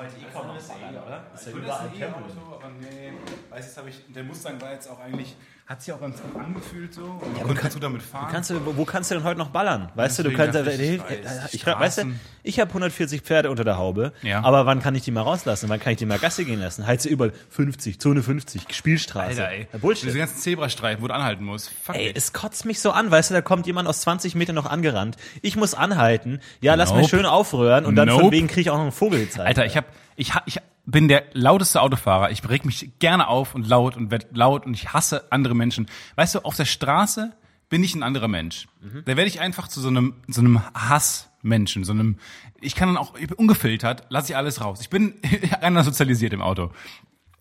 Heute eh kaum noch ballern, oder? Ist ja überall das Tempo. E-Auto, aber nee, weiß jetzt habe ich, der Mustang war jetzt auch eigentlich, hat sich auch ganz gut angefühlt so. Und aber konnte kann- damit fahren. Kannst du, wo, kannst du denn heute noch ballern? Weißt du, du kannst, ich, ich, weiß, ich, weißt du, ich habe 140 Pferde unter der Haube, Ja. aber wann kann ich die mal rauslassen? Wann kann ich die mal Gasse gehen lassen? Sie überall 50, Zone 50, Spielstraße. Alter, ey. Ja, Bullshit. Diese ganzen Zebrastreifen, wo du anhalten musst. Fuck Ey, it. es kotzt mich so an, weißt du, da kommt jemand aus 20 Metern noch angerannt. Ich muss anhalten. Ja, lass mich Nope. schön aufrühren und dann von Nope. wegen kriege ich auch noch einen Vogel gezeigt. Alter, ich hab, ich, ich bin der lauteste Autofahrer. Ich reg mich gerne auf und laut und werd laut und ich hasse andere Menschen. Weißt du, auf der Straße bin ich ein anderer Mensch. Mhm. Da werde ich einfach zu so einem, so einem Hassmenschen, so einem, ich kann dann auch, ich bin ungefiltert, lasse ich alles raus. Ich bin einer sozialisiert im Auto.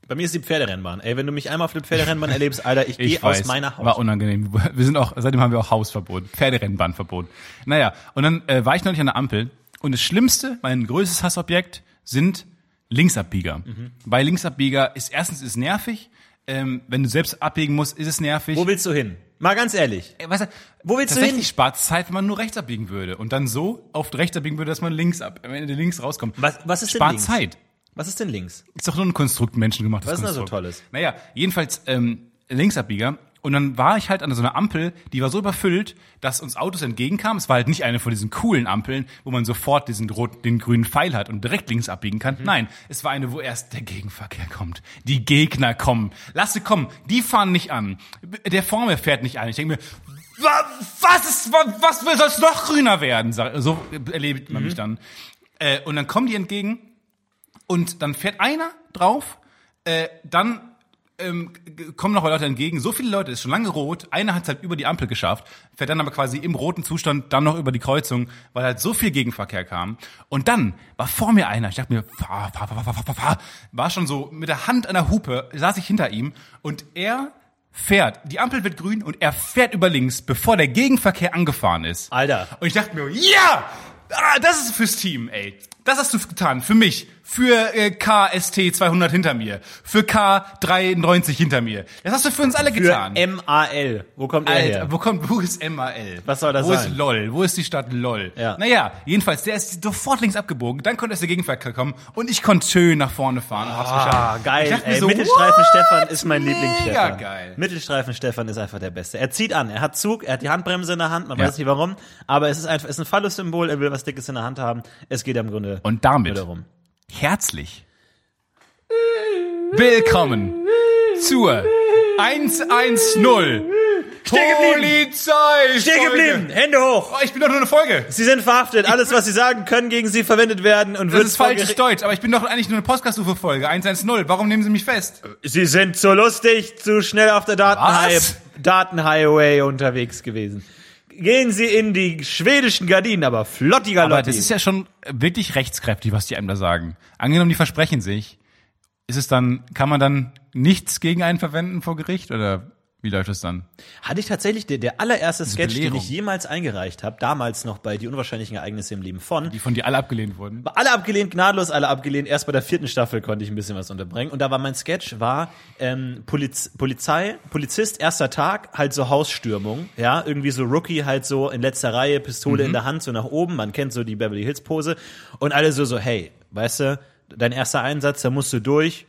Bei mir ist die Pferderennbahn. Ey, wenn du mich einmal auf der Pferderennbahn erlebst, Alter, ich, Ich gehe aus meiner Haut. war unangenehm. Wir sind auch, seitdem haben wir auch Hausverbot, Pferderennbahnverbot. Naja, und dann äh, war ich neulich an der Ampel und das Schlimmste, mein größtes Hassobjekt sind Linksabbieger. Mhm. Bei Linksabbieger ist erstens ist nervig, ähm, wenn du selbst abbiegen musst, ist es nervig. Wo willst du hin? Mal ganz ehrlich. Äh, weißt du, Wo willst du tatsächlich hin? spart es Zeit, wenn man nur rechts abbiegen würde und dann so auf rechts abbiegen würde, dass man links ab, am Ende links rauskommt. Was, was ist denn spart links? Zeit. Was ist denn links? Ist doch nur ein Konstrukt, menschengemacht. Was ist denn da so Tolles? Naja, jedenfalls ähm, Linksabbieger. Und dann war ich halt an so einer Ampel, die war so überfüllt, dass uns Autos entgegenkamen. Es war halt nicht eine von diesen coolen Ampeln, wo man sofort diesen roten, den grünen Pfeil hat und direkt links abbiegen Mhm. kann. Nein, es war eine, wo erst der Gegenverkehr kommt. Die Gegner kommen. Lass sie kommen. Die fahren nicht an. Der vor mir fährt nicht an. Ich denke mir, wa- was ist, wa- was soll es noch grüner werden? So erlebt Mhm. man mich dann. Äh, und dann kommen die entgegen und dann fährt einer drauf, äh, dann ähm, kommen noch Leute entgegen. So viele Leute, ist schon lange rot. Einer hat es halt über die Ampel geschafft, fährt dann aber quasi im roten Zustand dann noch über die Kreuzung, weil halt so viel Gegenverkehr kam. Und dann war vor mir einer. Ich dachte mir, fahr, fahr, fahr, fahr, fahr, fahr. war schon so mit der Hand an der Hupe, saß ich hinter ihm und er fährt. Die Ampel wird grün und er fährt über links, bevor der Gegenverkehr angefahren ist. Alter. Und ich dachte mir, ja, ah, das ist fürs Team, ey. Das hast du getan. Für mich. Für äh, KST 200 hinter mir. Für K93 hinter mir. Das hast du für uns alle Für getan. MAL. Wo kommt er Alter, her? wo kommt, wo ist MAL? Was soll das wo sein? ist LOL? Wo ist die Stadt LOL? Ja. Naja, jedenfalls, der ist sofort links abgebogen, dann konnte er der Gegenverkehr kommen und ich konnte schön nach vorne fahren Ah. Ich geil. Ey, so, Mittelstreifen? Stefan ist mein Lieblingsstefan. geil. Mittelstreifen Stefan ist einfach der Beste. Er zieht an, er hat Zug, er hat die Handbremse in der Hand, man Ja. weiß nicht warum, aber es ist einfach, es ist ein Phallus-Symbol, er will was Dickes in der Hand haben. Es geht im Grunde Und damit nur darum. herzlich willkommen zur 110 Polizei. Stehen geblieben, Hände hoch. Oh, ich bin doch nur eine Folge. Sie sind verhaftet. Alles, was Sie sagen, können gegen Sie verwendet werden und Das wird ist vor falsches Deutsch, aber ich bin doch eigentlich nur eine Podcast-UFO-Folge, 110. Warum nehmen Sie mich fest? Sie sind zu lustig, zu schnell auf der Datenhigh Was? Datenhighway unterwegs gewesen. Gehen Sie in die schwedischen Gardinen, aber flottiger Aber Lotti. das ist ja schon wirklich rechtskräftig, was die einem da sagen. Angenommen, die versprechen sich. Ist es dann, kann man dann nichts gegen einen verwenden vor Gericht oder wie läuft das dann? Hatte ich tatsächlich der, der allererste Sketch, den ich jemals eingereicht habe, damals noch bei die unwahrscheinlichen Ereignisse im Leben von. Die von dir alle abgelehnt wurden? Alle abgelehnt, gnadlos, alle abgelehnt. Erst bei der vierten Staffel konnte ich ein bisschen was unterbringen. Und da war mein Sketch, war ähm, Poliz Polizei, Polizist, erster Tag, halt so Hausstürmung. Ja, irgendwie so Rookie, halt so in letzter Reihe, Pistole in der Hand, so nach oben. Man kennt so die Beverly Hills Pose. Und alle so, so, hey, weißt du, dein erster Einsatz, da musst du durch.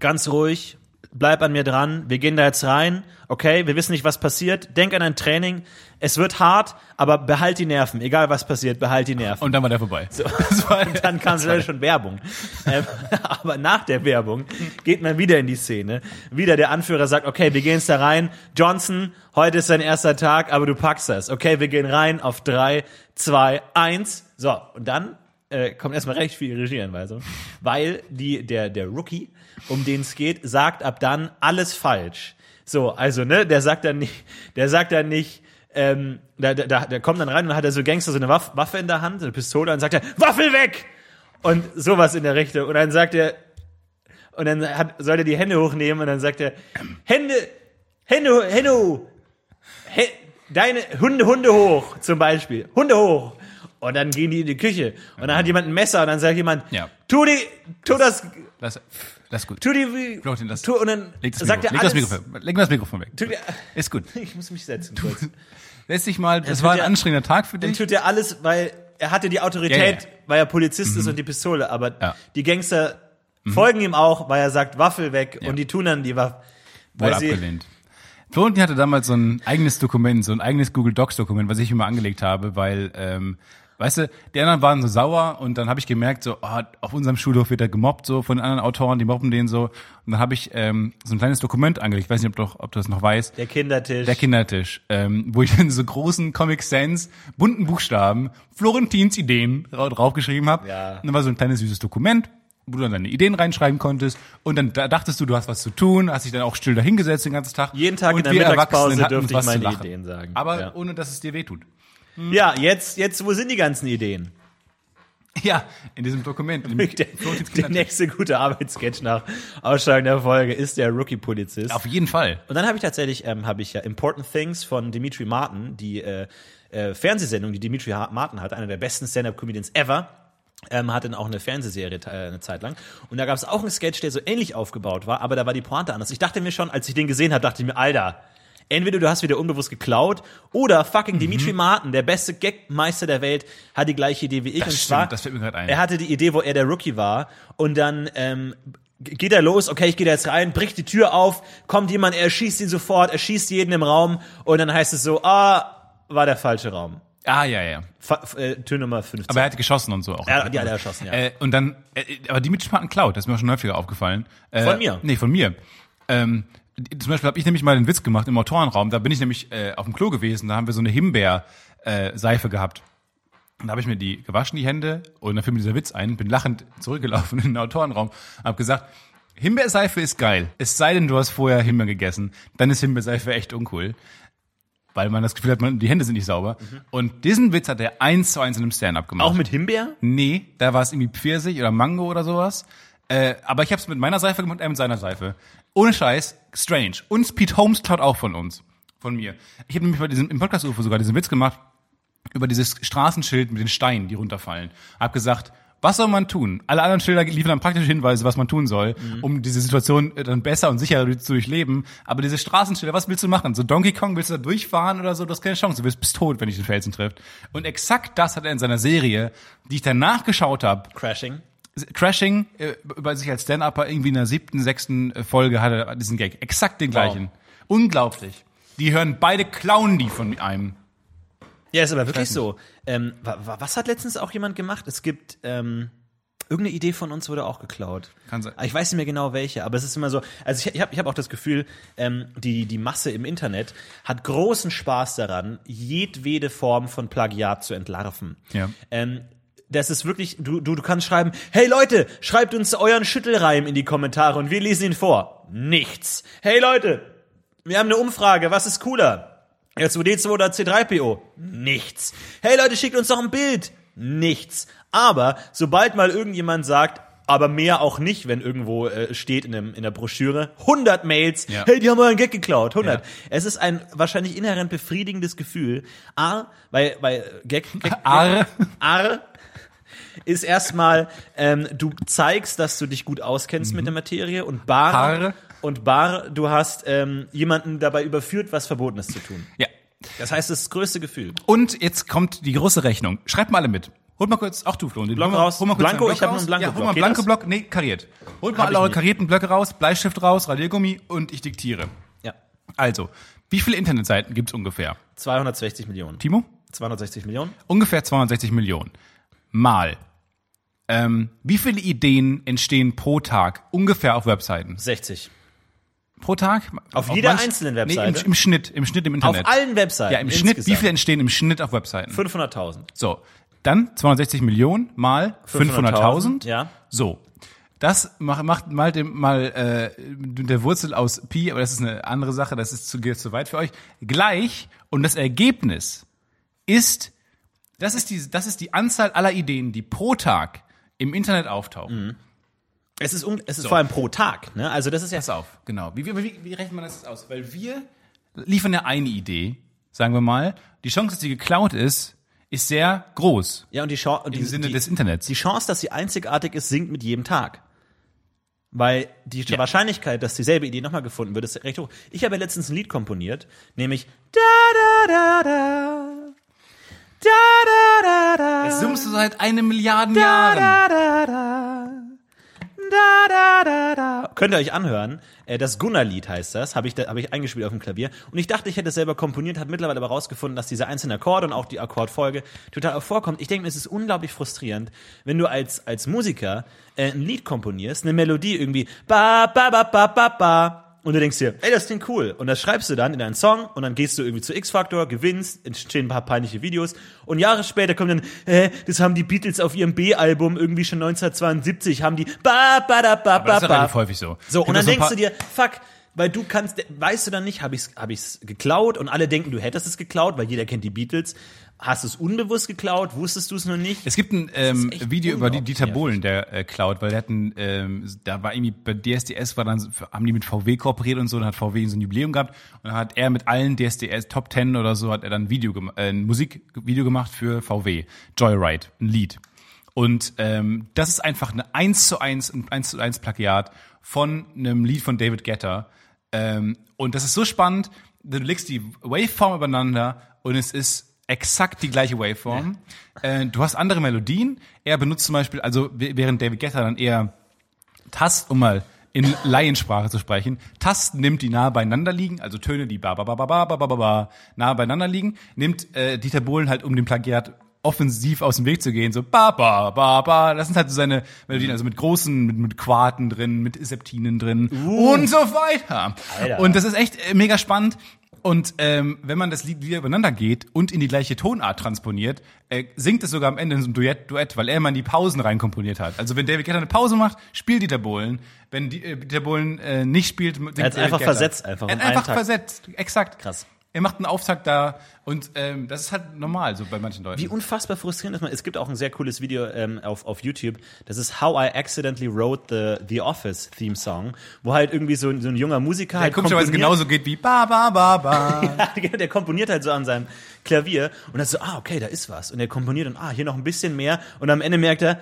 Ganz ruhig, bleib an mir dran. Wir gehen da jetzt rein. Okay, wir wissen nicht, was passiert. Denk an dein Training. Es wird hart, aber behalt die Nerven. Egal was passiert, behalt die Nerven. Und dann war der vorbei. So. Und dann kam leider schon Werbung. Ähm, aber nach der Werbung geht man wieder in die Szene. Wieder der Anführer sagt, okay, wir gehen jetzt da rein. Johnson, heute ist dein erster Tag, aber du packst das. Okay, wir gehen rein auf drei, zwei, eins. So, und dann äh, kommt erstmal recht viel Regieanweisung, weil die, der, der Rookie, um den es geht, sagt ab dann alles falsch. So, also, ne, der sagt dann nicht, der sagt dann nicht, ähm, da, da, der kommt dann rein und hat er so Gangster so eine Waff, Waffe in der Hand, eine Pistole, und sagt er, Waffel weg! Und sowas in der Richtung. Und dann sagt er, und dann hat, soll er die Hände hochnehmen und dann sagt er, Hände, Hände, Hände, hoch. Hä, deine Hunde, Hunde hoch, zum Beispiel. Hunde hoch. Und dann gehen die in die Küche. Und dann hat jemand ein Messer und dann sagt jemand, Ja. tu die, tu das, das ist gut. tu die, Florentin, das- tu, und dann Leg das, sagt Mikrofon, er leg das alles. Mikrofon, leg das Mikrofon weg. Tu dir, Ist gut. ich muss mich setzen kurz. Lässt sich mal, das war ein anstrengender Tag für Dann dich. tut er alles, weil er hatte die Autorität, Ja, ja. weil er Polizist ist und die Pistole, aber Ja. die Gangster folgen ihm auch, weil er sagt, Waffel weg Ja. und die tun dann die Waffe. Wohl abgelehnt. Florentin hatte damals so ein eigenes Dokument, so ein eigenes Google Docs Dokument, was ich immer angelegt habe, weil, ähm, weißt du, die anderen waren so sauer und dann habe ich gemerkt, so, oh, auf unserem Schulhof wird er gemobbt, so von den anderen Autoren, die mobben den so. Und dann habe ich ähm, so ein kleines Dokument angelegt, ich weiß nicht, ob du, ob du das noch weißt. der Kindertisch. Der Kindertisch, ähm, wo ich in so großen Comic Sans, bunten Buchstaben, Florentins Ideen dra- draufgeschrieben habe. Ja. Und dann war so ein kleines süßes Dokument, wo du dann deine Ideen reinschreiben konntest. Und dann da dachtest du, du hast was zu tun, hast dich dann auch still dahingesetzt den ganzen Tag. Jeden Tag und in der wir Mittagspause dürfte ich meine. Ideen sagen. Aber Ja. ohne, dass es dir wehtut. Ja, jetzt, jetzt, wo sind die ganzen Ideen? Ja, in diesem Dokument. In Der, der nächste gute Arbeitssketch nach Ausstrahlung der Folge ist der Rookie-Polizist. Auf jeden Fall. Und dann habe ich tatsächlich, ähm, habe ich ja Important Things von Dimitri Martin, die äh, äh, Fernsehsendung, die Dimitri Martin hat, einer der besten Stand-Up-Comedians ever, ähm, hat dann auch eine Fernsehserie äh, eine Zeit lang. Und da gab es auch einen Sketch, der so ähnlich aufgebaut war, aber da war die Pointe anders. Ich dachte mir schon, als ich den gesehen habe, dachte ich mir, Alter, entweder du hast wieder unbewusst geklaut oder fucking Mhm. Dimitri Martin, der beste Gagmeister der Welt, hat die gleiche Idee wie ich. Das und stimmt, zwar, das fällt mir gerade ein. Er hatte die Idee, wo er der Rookie war und dann ähm, geht er los, okay, ich gehe da jetzt rein, bricht die Tür auf, kommt jemand, er schießt ihn sofort, er schießt jeden im Raum und dann heißt es so, ah, war der falsche Raum. Ah, ja, ja. Fa äh, Tür Nummer 15. Aber er hat geschossen und so auch. Ja, hat er erschossen, ja. Äh, und dann, äh, aber die Mitspielpartner klaut, das ist mir schon häufiger aufgefallen. Äh, Von mir? Nee, von mir. Ähm, zum Beispiel habe ich nämlich mal den Witz gemacht im Autorenraum, da bin ich nämlich äh, auf dem Klo gewesen, da haben wir so eine Himbeer-Seife gehabt. Und da habe ich mir die gewaschen, die Hände, und dann fiel mir dieser Witz ein, bin lachend zurückgelaufen in den Autorenraum, habe gesagt, Himbeerseife ist geil. Es sei denn, du hast vorher Himbeer gegessen, dann ist Himbeerseife echt uncool. Weil man das Gefühl hat, man, die Hände sind nicht sauber. Und diesen Witz hat er eins zu eins in einem Stand-up gemacht. auch mit Himbeer? Nee, da war es irgendwie Pfirsich oder Mango oder sowas. Äh, aber ich habe es mit meiner Seife gemacht, er mit seiner Seife. Ohne Scheiß, strange. Und Pete Holmes klaut auch von uns. Von mir. Ich habe nämlich bei diesem, im Podcast-UFO sogar diesen Witz gemacht über dieses Straßenschild mit den Steinen, die runterfallen. Hab gesagt, Was soll man tun? Alle anderen Schilder liefern dann praktische Hinweise, was man tun soll, Mhm. um diese Situation äh, dann besser und sicherer zu durchleben. Aber diese Straßenschilder, was willst du machen? So Donkey Kong, willst du da durchfahren oder so? Du hast keine Chance. Du bist, bist tot, wenn dich den Felsen trifft. Und exakt das hat er in seiner Serie, die ich danach geschaut habe, Crashing. Crashing, äh, bei sich als Stand-Upper irgendwie in der siebten, sechsten äh, Folge hat er diesen Gag. Exakt den gleichen. Unglaublich. Die hören beide klauen die von einem. Ja, ist aber wirklich so. Ähm, wa, wa, was hat letztens auch jemand gemacht? Es gibt ähm, irgendeine Idee von uns wurde auch geklaut. Kann sein. Ich weiß nicht mehr genau welche, aber es ist immer so. Also ich, ich habe ich hab auch das Gefühl, ähm, die die Masse im Internet hat großen Spaß daran, jedwede Form von Plagiat zu entlarven. Ja. Ähm, das ist wirklich, du, du, du kannst schreiben, hey Leute, schreibt uns euren Schüttelreim in die Kommentare und wir lesen ihn vor. Nichts. Hey Leute, wir haben eine Umfrage, was ist cooler? R2D2 oder C3PO? Nichts. Hey Leute, schickt uns doch ein Bild. Nichts. Aber sobald mal irgendjemand sagt, aber mehr auch nicht, wenn irgendwo äh, steht in, dem, in der Broschüre, 100 Mails, Ja. hey, die haben euren Gag geklaut, 100. Ja. Es ist ein wahrscheinlich inhärent befriedigendes Gefühl. A, weil, weil Gag, Gag, Arr. Arr ist erstmal, ähm, du zeigst, dass du dich gut auskennst mit der Materie und Bar Arr. und Bar, du hast ähm, jemanden dabei überführt, was Verbotenes zu tun. Ja. Das heißt, das, größte Gefühl. Und jetzt kommt die große Rechnung. Schreibt mal alle mit. Holt mal kurz, auch du, Flo. den- Block hol mal, raus. Hol mal kurz Blanko, deinen ich hab raus. nur einen Ja, hol mal Blanko das? Block. Nee, kariert. Holt mal alle eure karierten Blöcke raus, Bleistift raus, Radiergummi und ich diktiere. Ja. Also, wie viele Internetseiten gibt's ungefähr? 260 Millionen. Timo? 260 Millionen? Ungefähr 260 Millionen. Mal. Ähm, wie viele Ideen entstehen pro Tag ungefähr auf Webseiten? 60. Pro Tag? Auf jeder einzelnen Webseite? Nee, im, im Schnitt, im Schnitt im Auf Internet. allen Webseiten. ja, im Schnitt, wie insgesamt. viele entstehen im Schnitt auf Webseiten? 500.000. So, dann 260 Millionen mal 500.000. Ja. So, das macht, macht mal, dem, mal äh, der Wurzel aus Pi, aber das ist eine andere Sache, das ist zu, geht zu weit für euch. Gleich und das Ergebnis ist, das ist die, das ist die Anzahl aller Ideen, die pro Tag im Internet auftauchen. Es ist, es ist vor allem pro Tag. Ne? Also das ist ja Pass auf, genau. Wie, wie, wie, rechnet man das aus? Weil wir liefern ja eine Idee, sagen wir mal. Die Chance, dass die geklaut ist, ist sehr groß Ja, und die Chance, und die, im Sinne die, des Internets. die Chance, dass sie einzigartig ist, sinkt mit jedem Tag. Weil die Ja. Wahrscheinlichkeit, dass dieselbe Idee nochmal gefunden wird, ist recht hoch. Ich habe ja letztens ein Lied komponiert, nämlich da da da da da da da da Das summst du seit einem Milliarden da Jahren. da da da da da da da Könnt ihr euch anhören? Äh, Das Gunnar-Lied heißt das, habe ich, da- habe ich eingespielt auf dem Klavier. Und ich dachte, ich hätte es selber komponiert, hat mittlerweile aber rausgefunden, dass diese einzelnen Akkorde und auch die Akkordfolge total auch vorkommt. Ich denke mir, es ist unglaublich frustrierend, wenn du als, als Musiker äh, ein Lied komponierst, eine Melodie irgendwie ba ba ba ba ba ba und du denkst dir, ey, das klingt cool. Und das schreibst du dann in deinen Song und dann gehst du irgendwie zu X-Factor, gewinnst, entstehen ein paar peinliche Videos und Jahre später kommt dann, äh, das haben die Beatles auf ihrem B-Album irgendwie schon 1972, haben die ba ba da ba Aber ba das ist ja ba. häufig so. So, und dann denkst du dir, fuck, weil du kannst, weißt du dann nicht, habe ich's, hab ich's geklaut und alle denken, du hättest es geklaut, weil jeder kennt die Beatles. Hast du es unbewusst geklaut? Wusstest du es noch nicht? Es gibt ein ähm, Video über die Dieter Bohlen, der äh, klaut, weil der hat ein, ähm, da war irgendwie bei DSDS war dann haben die mit VW kooperiert und so, dann hat VW so ein Jubiläum gehabt und dann hat er mit allen DSDS Top Ten oder so hat er dann ein Video äh, ein Musikvideo gemacht für VW, Joyride, ein Lied. Und ähm, das ist einfach eine 1 zu 1, ein 1 zu 1 Plagiat von einem Lied von David Guetta. Ähm, und das ist so spannend, du legst die Waveform übereinander und es ist exakt die gleiche Waveform. Äh, du hast andere Melodien. Er benutzt zum Beispiel, also während David Guetta dann eher Tast, um mal in Laiensprache zu sprechen, Tasten nimmt, die nah beieinander liegen, also Töne, die ba ba ba ba ba ba ba ba nah beieinander liegen, nimmt äh, Dieter Bohlen halt, um dem Plagiat offensiv aus dem Weg zu gehen, so ba ba ba ba, das sind halt so seine Melodien, also mit großen, mit, mit Quarten drin, mit Septinen drin und so weiter. Alter. Und das ist echt äh, mega spannend. Und ähm, wenn man das Lied wieder übereinander geht und in die gleiche Tonart transponiert, äh, singt es sogar am Ende in so einem Duett, Duett, weil er immer in die Pausen reinkomponiert hat. Also wenn David Guetta eine Pause macht, spielt Dieter Bohlen. Wenn die, äh, Dieter Bohlen äh, nicht spielt, singt Er David einfach Guetta. versetzt, einfach Er hat einfach Takt. versetzt, exakt. Krass. Er macht einen Auftakt da und ähm, das ist halt normal so bei manchen Leuten. Wie unfassbar frustrierend ist man. Es gibt auch ein sehr cooles Video ähm, auf, auf YouTube. Das ist How I Accidentally Wrote the, the Office Theme Song, wo halt irgendwie so, ein- so ein junger Musiker der halt komischerweise genauso geht wie ba ba ba ba. Ja, der komponiert halt so an seinem Klavier und dann so, ah, okay, da ist was. Und er komponiert und ah, hier noch ein bisschen mehr. Und am Ende merkt er,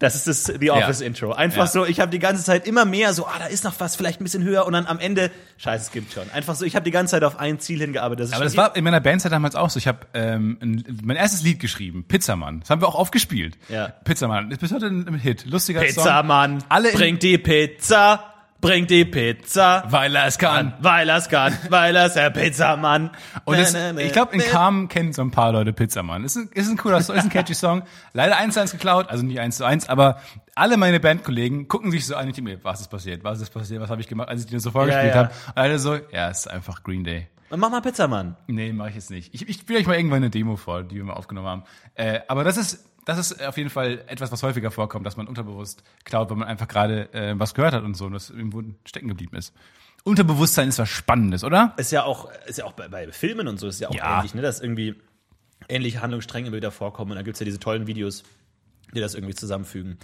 Das ist das The Office Intro. Einfach Ja. so, ich habe die ganze Zeit immer mehr so, ah, da ist noch was, vielleicht ein bisschen höher und dann am Ende, scheiße, es gibt schon. Einfach so, ich habe die ganze Zeit auf ein Ziel hingearbeitet. Das Aber das war in meiner Bandzeit damals auch so. Ich habe ähm, ein, mein erstes Lied geschrieben, Pizzamann. Das haben wir auch aufgespielt. Ja. Pizzamann ist bis heute ein Hit. Lustiger Song. Pizzamann, Alle in- bringt die Pizza, bringt die Pizza, Weil er es kann. weil er's kann, weil er's der Pizzamann. Und na, ich glaube, in. Kam kennen so ein paar Leute Pizzamann. Ist ein, ist ein cooler Song, ist ein catchy Song. Leider eins zu eins geklaut, also nicht eins zu eins, aber alle meine Bandkollegen gucken sich so an und denken mir, was ist passiert, was ist passiert, was habe ich gemacht, als ich dir so vorgespielt Ja, ja. habe. Und alle so, ja, es ist einfach Green Day. Mach mal Pizzamann. Nee, mache ich jetzt nicht. Ich, ich spiele euch mal irgendwann eine Demo vor, die wir mal aufgenommen haben. Äh, aber das ist, das ist auf jeden Fall etwas, was häufiger vorkommt, dass man unterbewusst klaut, weil man einfach gerade äh, was gehört hat und so und das irgendwo stecken geblieben ist. Unterbewusstsein ist was Spannendes, oder? Ist ja auch, ist ja auch bei, bei Filmen und so, ist ja auch Ja. ähnlich, ne, dass irgendwie ähnliche Handlungsstränge immer wieder vorkommen und dann gibt's ja diese tollen Videos, die das irgendwie zusammenfügen.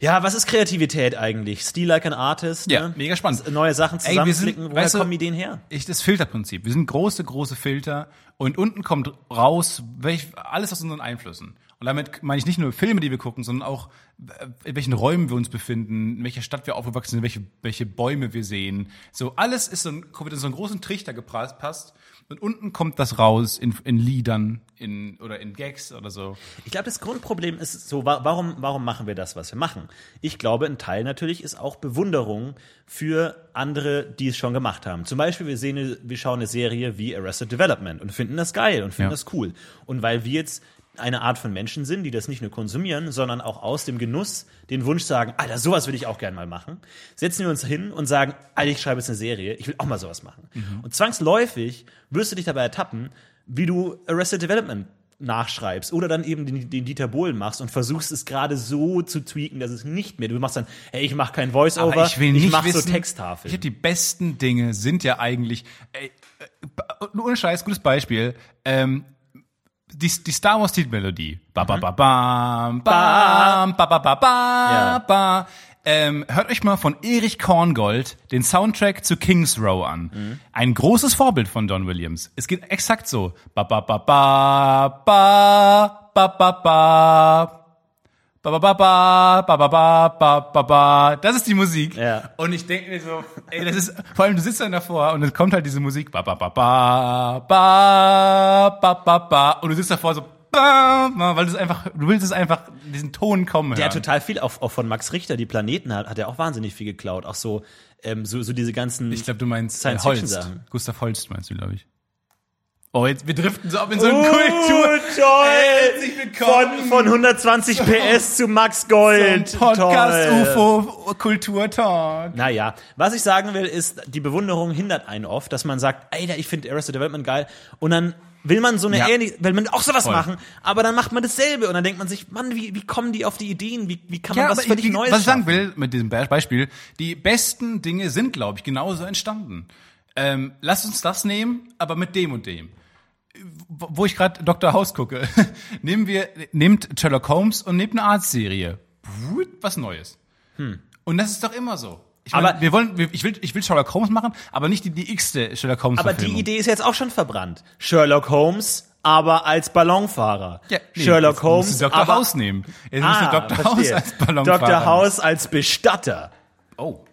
Ja, was ist Kreativität eigentlich? Steal like an artist, Ja, ne? mega spannend. Neue Sachen Ey, wir sind- zusammenklicken, woher weißt du- kommen Ideen her? Ich, das Filterprinzip. Wir sind große, große Filter und unten kommt raus welch, alles aus unseren Einflüssen. Und damit meine ich nicht nur Filme, die wir gucken, sondern auch, äh, in welchen Räumen wir uns befinden, in welcher Stadt wir aufgewachsen sind, welche, welche Bäume wir sehen. So alles ist so ein, wird in so einen großen Trichter gepasst. Und unten kommt das raus in, in Liedern, in, oder in Gags oder so. Ich glaube, das Grundproblem ist so, wa- warum, warum machen wir das, was wir machen? Ich glaube, ein Teil natürlich ist auch Bewunderung für andere, die es schon gemacht haben. Zum Beispiel, wir sehen, wir schauen eine Serie wie Arrested Development und finden das geil und finden Ja. das cool. Und weil wir jetzt eine Art von Menschen sind, die das nicht nur konsumieren, sondern auch aus dem Genuss den Wunsch sagen, Alter, sowas will ich auch gerne mal machen, setzen wir uns hin und sagen, Alter, ich schreibe jetzt eine Serie, ich will auch mal sowas machen. Und zwangsläufig wirst du dich dabei ertappen, wie du Arrested Development nachschreibst oder dann eben den, den Dieter Bohlen machst und versuchst es gerade so zu tweaken, dass es nicht mehr, du machst dann, hey, ich mache kein Voice-Over, ich will nicht mach wissen, so Texttafeln. Ich die besten Dinge sind ja eigentlich, ey, äh, nur ohne Scheiß, gutes Beispiel, ähm, die, die Star Wars Titelmelodie. Ba, ba, ba, bam, bam, ba, ba, ba, ba, ba. Ähm, hört euch mal von Erich Korngold den Soundtrack zu King's Row an. Ein großes Vorbild von Don Williams. Es geht exakt so. Ba, ba, ba, ba, ba, ba, ba, ba. Ba, ba, ba, ba, ba, ba, ba, ba, ba, ba. Das ist die Musik. Ja. Und ich denke mir so, ey, das ist, vor allem du sitzt dann davor und es kommt halt diese Musik, ba, ba, ba, ba, ba, ba, ba, ba, und du sitzt davor so, weil du es einfach, du willst es einfach, diesen Ton kommen hören. Der hat total viel, auch, auch von Max Richter, die Planeten hat, hat er auch wahnsinnig viel geklaut. Auch so, ähm, so, so diese ganzen. ich glaube, du meinst äh, Science-Fiction-Sachen. Holst. Gustav Holst meinst du, glaube ich. Oh, jetzt, wir driften so ab in so Uh, eine Kultur. toll! Herzlich willkommen. Von, von 120 PS zu Max Gold. Podcast Toll. UFO Kultur Talk. Naja, was ich sagen will, ist, die Bewunderung hindert einen oft, dass man sagt, Alter, ich finde Arrested Development geil. Und dann will man so eine Ja. ähnliche, will man auch sowas Voll. machen, aber dann macht man dasselbe und dann denkt man sich, Mann, wie, wie kommen die auf die Ideen? Wie, wie kann man Ja, was völlig Neues was ich sagen will mit diesem Be- Beispiel, die besten Dinge sind, glaube ich, genauso entstanden. Ähm, lass uns das nehmen, aber mit dem und dem. Wo ich gerade Dr. House gucke, nehmen wir, nehmt Sherlock Holmes und nehmt eine Arztserie. Was Neues. Und das ist doch immer so. Ich mein, Hm. Aber- wir wollen, ich will, ich will Sherlock Holmes machen, aber nicht die, die x-te Sherlock Holmes Aber die. Idee ist jetzt auch schon verbrannt. Sherlock Holmes, aber als Ballonfahrer. Ja, nee, Sherlock Holmes, musst du Dr. aber House nehmen. Jetzt Ah, musst Dr. House als Ballonfahrer. Dr. House als Bestatter. Oh.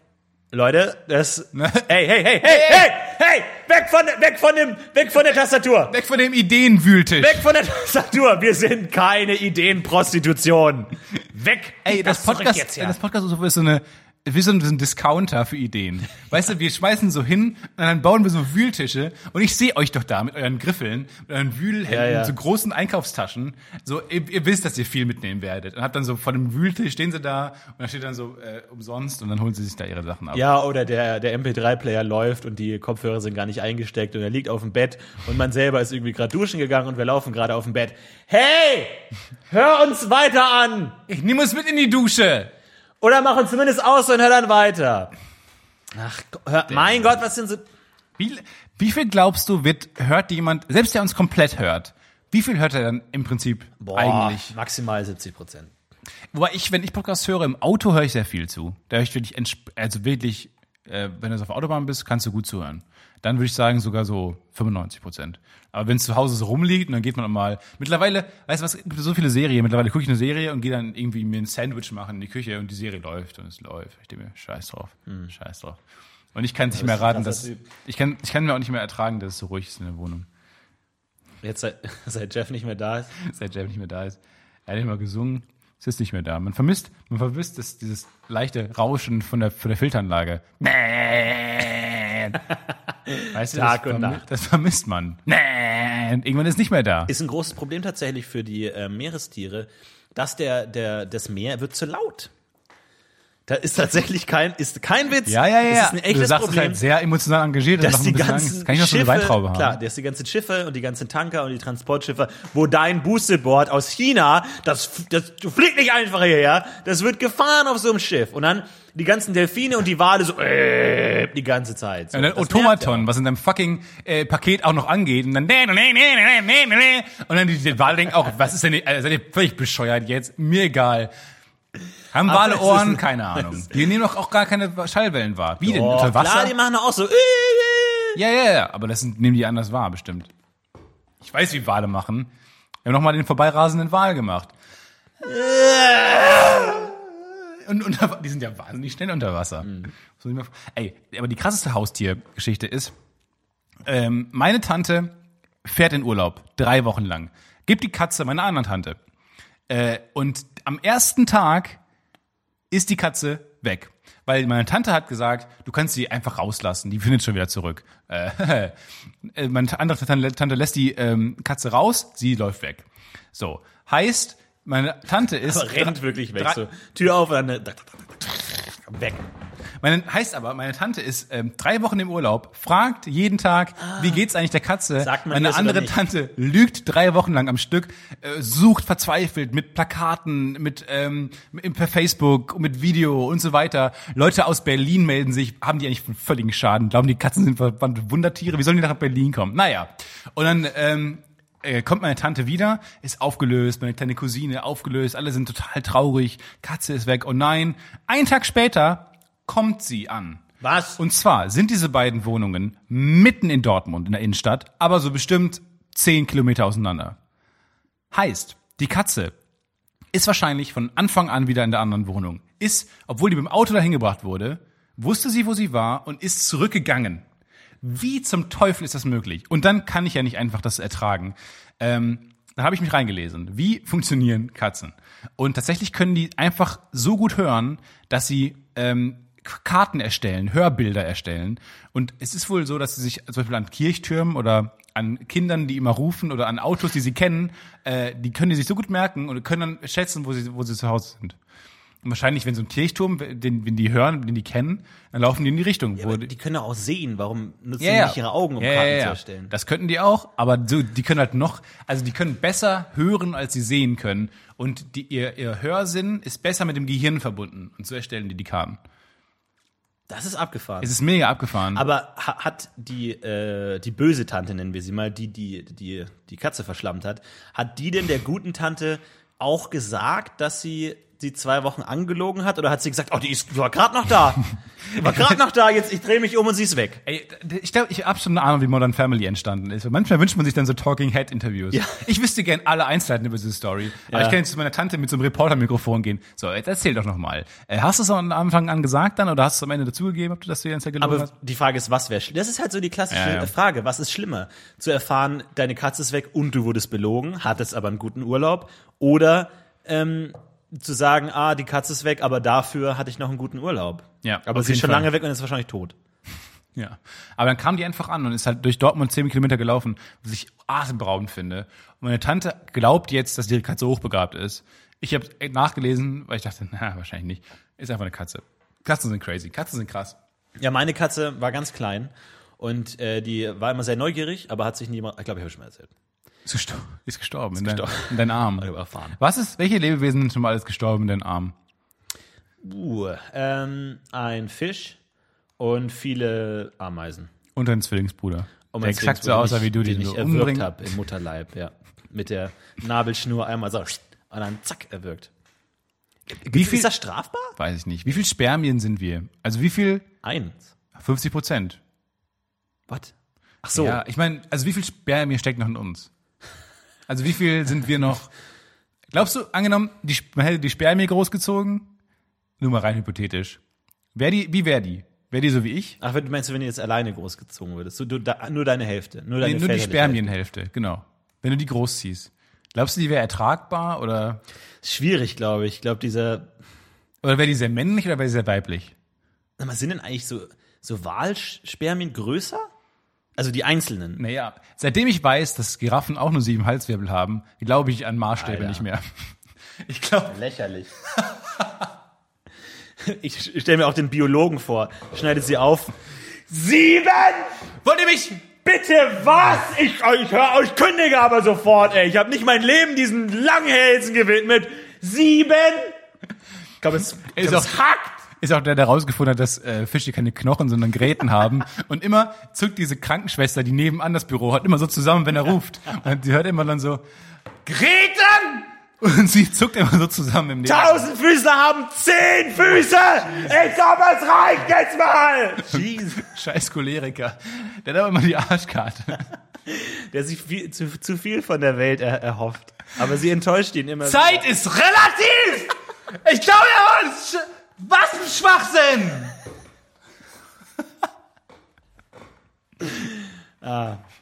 Leute, das. hey, hey, hey, hey, hey, hey! Weg von, weg von dem, weg von der Tastatur! Weg von dem Ideenwühltisch. Weg von der Tastatur! Wir sind keine Ideenprostitution! Weg! Ey, das, zurück Podcast, jetzt, ja. das Podcast ist so eine, wie so ein, so ein Discounter für Ideen. Weißt du, wir schmeißen so hin und dann bauen wir so Wühltische und ich sehe euch doch da mit euren Griffeln, mit euren Wühlhänden, Ja, ja. so großen Einkaufstaschen. So, ihr, ihr wisst, dass ihr viel mitnehmen werdet. Und habt dann so vor dem Wühltisch stehen sie da und da steht dann so äh, umsonst und dann holen sie sich da ihre Sachen ab. Ja, oder der, der MP3-Player läuft und die Kopfhörer sind gar nicht eingesteckt und er liegt auf dem Bett und man selber ist irgendwie gerade duschen gegangen und wir laufen gerade auf dem Bett. Hey! Hör uns weiter an! Ich nehme uns mit in die Dusche. Oder mach uns zumindest aus und hör dann weiter. Ach, hör, mein Gott, was sind so. Wie, wie viel glaubst du, wird, hört jemand, selbst der uns komplett hört, wie viel hört er dann im Prinzip eigentlich? Maximal 70 Prozent. Wobei ich, wenn ich Podcasts höre, im Auto höre ich sehr viel zu. Da höre ich wirklich, also wirklich Äh, wenn du auf der Autobahn bist, kannst du gut zuhören. Dann würde ich sagen sogar so 95 Prozent. Aber wenn es zu Hause so rumliegt dann geht man mal. Mittlerweile, weißt du was, es gibt so viele Serien. Mittlerweile gucke ich eine Serie und gehe dann irgendwie mir ein Sandwich machen in die Küche und die Serie läuft und es läuft. Ich denke mir, scheiß drauf, scheiß drauf. Und ich kann es nicht mehr raten, dass Typ. ich kann, ich kann mir auch nicht mehr ertragen, dass es so ruhig ist in der Wohnung. Jetzt seit, seit Jeff nicht mehr da ist. seit Jeff nicht mehr da ist. Er hat immer gesungen, es ist nicht mehr da. Man vermisst, man vermisst das, dieses leichte Rauschen von der, von der Filteranlage. weißt du, Tag das, und Nacht. das vermisst man. Irgendwann ist nicht mehr da. Ist ein großes Problem tatsächlich für die äh, Meerestiere, dass der, der, das Meer wird zu laut. Da ist tatsächlich kein, ist kein Witz. Ja, ja, ja. Es ist ein echtes du sagst Problem. halt sehr emotional engagiert. Das dass die ein bisschen ganzen Angst. Kann ich noch so Schiffe, eine Weintraube haben? klar, dass die ganzen Schiffe und die ganzen Tanker und die Transportschiffe, wo dein Boostedboard aus China, das, das, du fliegt nicht einfach hierher, das wird gefahren auf so einem Schiff und dann die ganzen Delfine und die Wale so äh, die ganze Zeit. So. Und dann Das Automaton, was in deinem fucking äh, Paket auch noch angeht. Und dann und dann die, die Wale denken auch, was ist denn, äh, seid ihr völlig bescheuert jetzt? Mir egal. Haben Aber Wale Ohren? ein- Keine Ahnung. Die nehmen doch auch gar keine Schallwellen wahr. Wie denn? Unter Wasser? Klar, die machen auch so. Äh, Ja, ja, ja, aber das sind, nehmen die anders wahr, bestimmt. Ich weiß, wie Wale machen. Wir haben nochmal den vorbeirasenden Wal gemacht. Und unter, die sind ja wahnsinnig schnell unter Wasser. Man- Ey, aber die krasseste Haustiergeschichte ist, ähm, meine Tante fährt in Urlaub, drei Wochen lang, gibt die Katze meiner anderen Tante. Äh, und am ersten Tag ist die Katze weg. Weil meine Tante hat gesagt, du kannst sie einfach rauslassen, die findet schon wieder zurück. Äh, äh, meine andere Tante, lässt die ähm, Katze raus, sie läuft weg. So, heißt, meine Tante ist... aber rennt wirklich weg. So, Tür auf und dann weg. Meine, heißt aber, meine Tante ist ähm, drei Wochen im Urlaub, fragt jeden Tag, wie geht's eigentlich der Katze? Ah. Sagt man meine andere? Tante lügt drei Wochen lang am Stück, äh, sucht verzweifelt mit Plakaten, mit ähm, per Facebook, mit Video und so weiter. Leute aus Berlin melden sich, haben die eigentlich einen völligen Schaden, glauben die Katzen sind verwandte Wundertiere, wie sollen die nach Berlin kommen? Naja, und dann ähm, äh, kommt meine Tante wieder, ist aufgelöst, meine kleine Cousine aufgelöst, alle sind total traurig, Katze ist weg, oh nein. Einen Tag später kommt sie an. Was? Und zwar sind diese beiden Wohnungen mitten in Dortmund, in der Innenstadt, aber so bestimmt zehn Kilometer auseinander. Heißt, die Katze ist wahrscheinlich von Anfang an wieder in der anderen Wohnung. Ist, obwohl die mit dem Auto dahin gebracht wurde, wusste sie, wo sie war und ist zurückgegangen. Wie zum Teufel ist das möglich? Und dann kann ich ja nicht einfach das ertragen. Ähm, dann habe ich mich reingelesen. Wie funktionieren Katzen? Und tatsächlich können die einfach so gut hören, dass sie ähm, Karten erstellen, Hörbilder erstellen. Und es ist wohl so, dass sie sich zum Beispiel an Kirchtürmen oder an Kindern, die immer rufen oder an Autos, die sie kennen, äh, die können die sich so gut merken und können dann schätzen, wo sie, wo sie zu Hause sind. Wahrscheinlich, wenn so ein Kirchturm, den, den die hören, den die kennen, dann laufen die in die Richtung. wo Aber die können auch sehen. Warum nutzen ja, die ja. nicht ihre Augen, um ja, Karten ja, ja. zu erstellen? Das könnten die auch, aber so, die können halt noch, also die können besser hören, als sie sehen können. Und die, ihr, ihr Hörsinn ist besser mit dem Gehirn verbunden. Und so erstellen die die Karten. Das ist abgefahren. Es ist mega abgefahren. Aber ha hat die, äh, die böse Tante, nennen wir sie mal, die, die, die die Katze verschlammt hat, hat die denn der guten Tante auch gesagt, dass sie sie zwei Wochen angelogen hat? Oder hat sie gesagt, oh, die ist war gerade noch da. Die war gerade noch da, jetzt ich drehe mich um und sie ist weg. Ey, ich glaube, ich habe schon eine Ahnung, wie Modern Family entstanden ist. Manchmal wünscht man sich dann so Talking Head Interviews. Ja. Ich wüsste gern alle Einzelheiten über diese Story. Aber Ja. ich kann jetzt zu meiner Tante mit so einem Reportermikrofon gehen. So, jetzt erzähl doch noch mal. Äh, hast du es am Anfang an gesagt dann oder hast du es am Ende dazugegeben, ob du das die ganze Zeit gelogen Aber hast? die Frage ist, was wäre schlimmer? Das ist halt so die klassische ja. Frage. Was ist schlimmer? Zu erfahren, deine Katze ist weg und du wurdest belogen, hattest aber einen guten Urlaub. Oder ähm, zu sagen, ah, die Katze ist weg, aber dafür hatte ich noch einen guten Urlaub. Ja, aber sie ist schon Fall. lange weg und ist wahrscheinlich tot. Ja. Aber dann kam die einfach an und ist halt durch Dortmund zehn Kilometer gelaufen, was ich atemberaubend finde. Und meine Tante glaubt jetzt, dass ihre Katze hochbegabt ist. Ich habe nachgelesen, weil ich dachte, na, wahrscheinlich nicht. Ist einfach eine Katze. Katzen sind crazy. Katzen sind krass. Ja, meine Katze war ganz klein und äh, die war immer sehr neugierig, aber hat sich niemand, ich glaube, ich habe schon mal erzählt. Ist gestorben. Ist gestorben. in, gestorben. Dein, in deinen Arm. Hab ich erfahren. Was ist, welche Lebewesen sind schon mal alles gestorben in deinen Arm? Uh, ähm, ein Fisch und viele Ameisen. Und dein Zwillingsbruder. Und der exakt so aussah, wie du den den ich erwürgt habe im Mutterleib, ja. Mit der Nabelschnur einmal so und dann zack erwürgt. Wie viel, Ist das strafbar? weiß ich nicht. Wie viel Spermien sind wir? Also wie viel, Eins. 50 Prozent. Was? Ach so. Ja, ich meine, also wie viel Spermien steckt noch in uns? Also wie viel sind wir noch? Glaubst du, angenommen, die, man hätte die Spermie großgezogen? Nur mal rein hypothetisch. Wär die, wie wäre die? Wäre die so wie ich? Ach, wenn- meinst du, wenn du jetzt alleine großgezogen würdest? Du, du, da, nur deine Hälfte. Nur, deine Nee, nur die Spermienhälfte, genau. Wenn du die großziehst. Glaubst du, die wäre ertragbar oder, Schwierig, glaube ich. Ich glaube, dieser. oder wäre die sehr männlich oder wäre die sehr weiblich? Mal, sind denn eigentlich so, so Walspermien größer? Also die einzelnen. Naja, seitdem ich weiß, dass Giraffen auch nur sieben Halswirbel haben, glaube ich an Maßstäbe Alter. nicht mehr. Ich glaube, Lächerlich. ich stelle mir auch den Biologen vor. Schneidet sie auf. Sieben! wollt ihr mich? Bitte was? Ich, ich höre euch kündige aber sofort, ey. Ich habe nicht mein Leben diesen Langhälsen gewidmet. Sieben! Ich glaube, es, ich Ist glaub, es hackt. Ist auch der, der rausgefunden hat, dass äh, Fische keine Knochen, sondern Gräten haben. Und immer zuckt diese Krankenschwester, die nebenan das Büro hat, immer so zusammen, wenn er ruft. Und sie hört immer dann so, Greten! Und sie zuckt immer so zusammen im Neben. Tausend Füßler haben zehn Füße! Ich glaube, es reicht jetzt mal! Jesus. Scheiß Choleriker. Der hat aber immer die Arschkarte. Der sich viel, zu, zu viel von der Welt er, erhofft. Aber sie enttäuscht ihn immer. Zeit ist relativ! Ich glaube ja, was, ein Schwachsinn!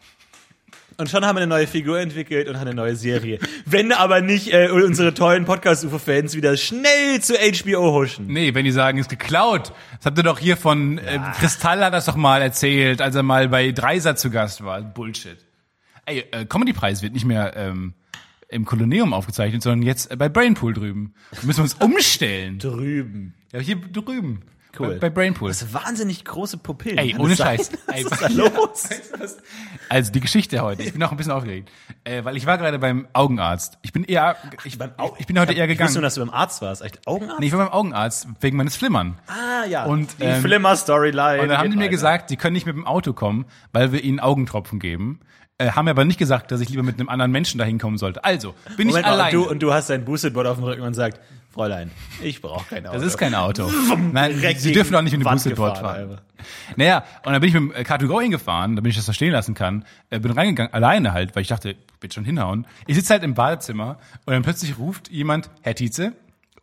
Und schon haben wir eine neue Figur entwickelt und eine neue Serie. Wenn aber nicht äh, unsere tollen Podcast-UFO-Fans wieder schnell zu HBO huschen. Nee, wenn die sagen, ist geklaut. Das habt ihr doch hier von äh, Kristall hat das doch mal erzählt, als er mal bei Dreisat zu Gast war. Bullshit. Ey, äh, Comedy-Preis wird nicht mehr ähm, im Kolonium aufgezeichnet, sondern jetzt bei Brainpool drüben. Da müssen wir uns umstellen. Drüben. Ja, hier drüben. Cool. Bei, bei Brainpool. Das sind wahnsinnig große Pupillen. Ey, ohne? Scheiß. Ey, Was ist da los? Also die Geschichte heute. Ich bin auch ein bisschen aufgeregt, äh, weil ich war gerade beim Augenarzt. Ich bin eher, ich, Beim Au- ich bin heute eher Ich wusste nur, gegangen. dass du beim Arzt warst. Echt Augenarzt? Nee, ich war beim Augenarzt wegen meines Flimmern. Ah, ja. Und, die ähm, Flimmer-Storyline. Und dann haben die mir weiter. gesagt, sie können nicht mit dem Auto kommen, weil wir ihnen Augentropfen geben. Äh, haben mir aber nicht gesagt, dass ich lieber mit einem anderen Menschen dahin kommen sollte. Also, bin Moment ich allein. und du, und du hast dein Boosted-Board auf dem Rücken und sagt, Fräulein, ich brauche kein Auto. das ist kein Auto. Nein, Direkt sie dürfen auch nicht mit dem Boosted-Board fahren. einfach. Naja, und dann bin ich mit dem äh, Car2Go hingefahren, damit ich das verstehen lassen kann. Äh, bin reingegangen, alleine halt, weil ich dachte, wird schon hinhauen. Ich sitze halt im Badezimmer und dann plötzlich ruft jemand, Herr Tietze,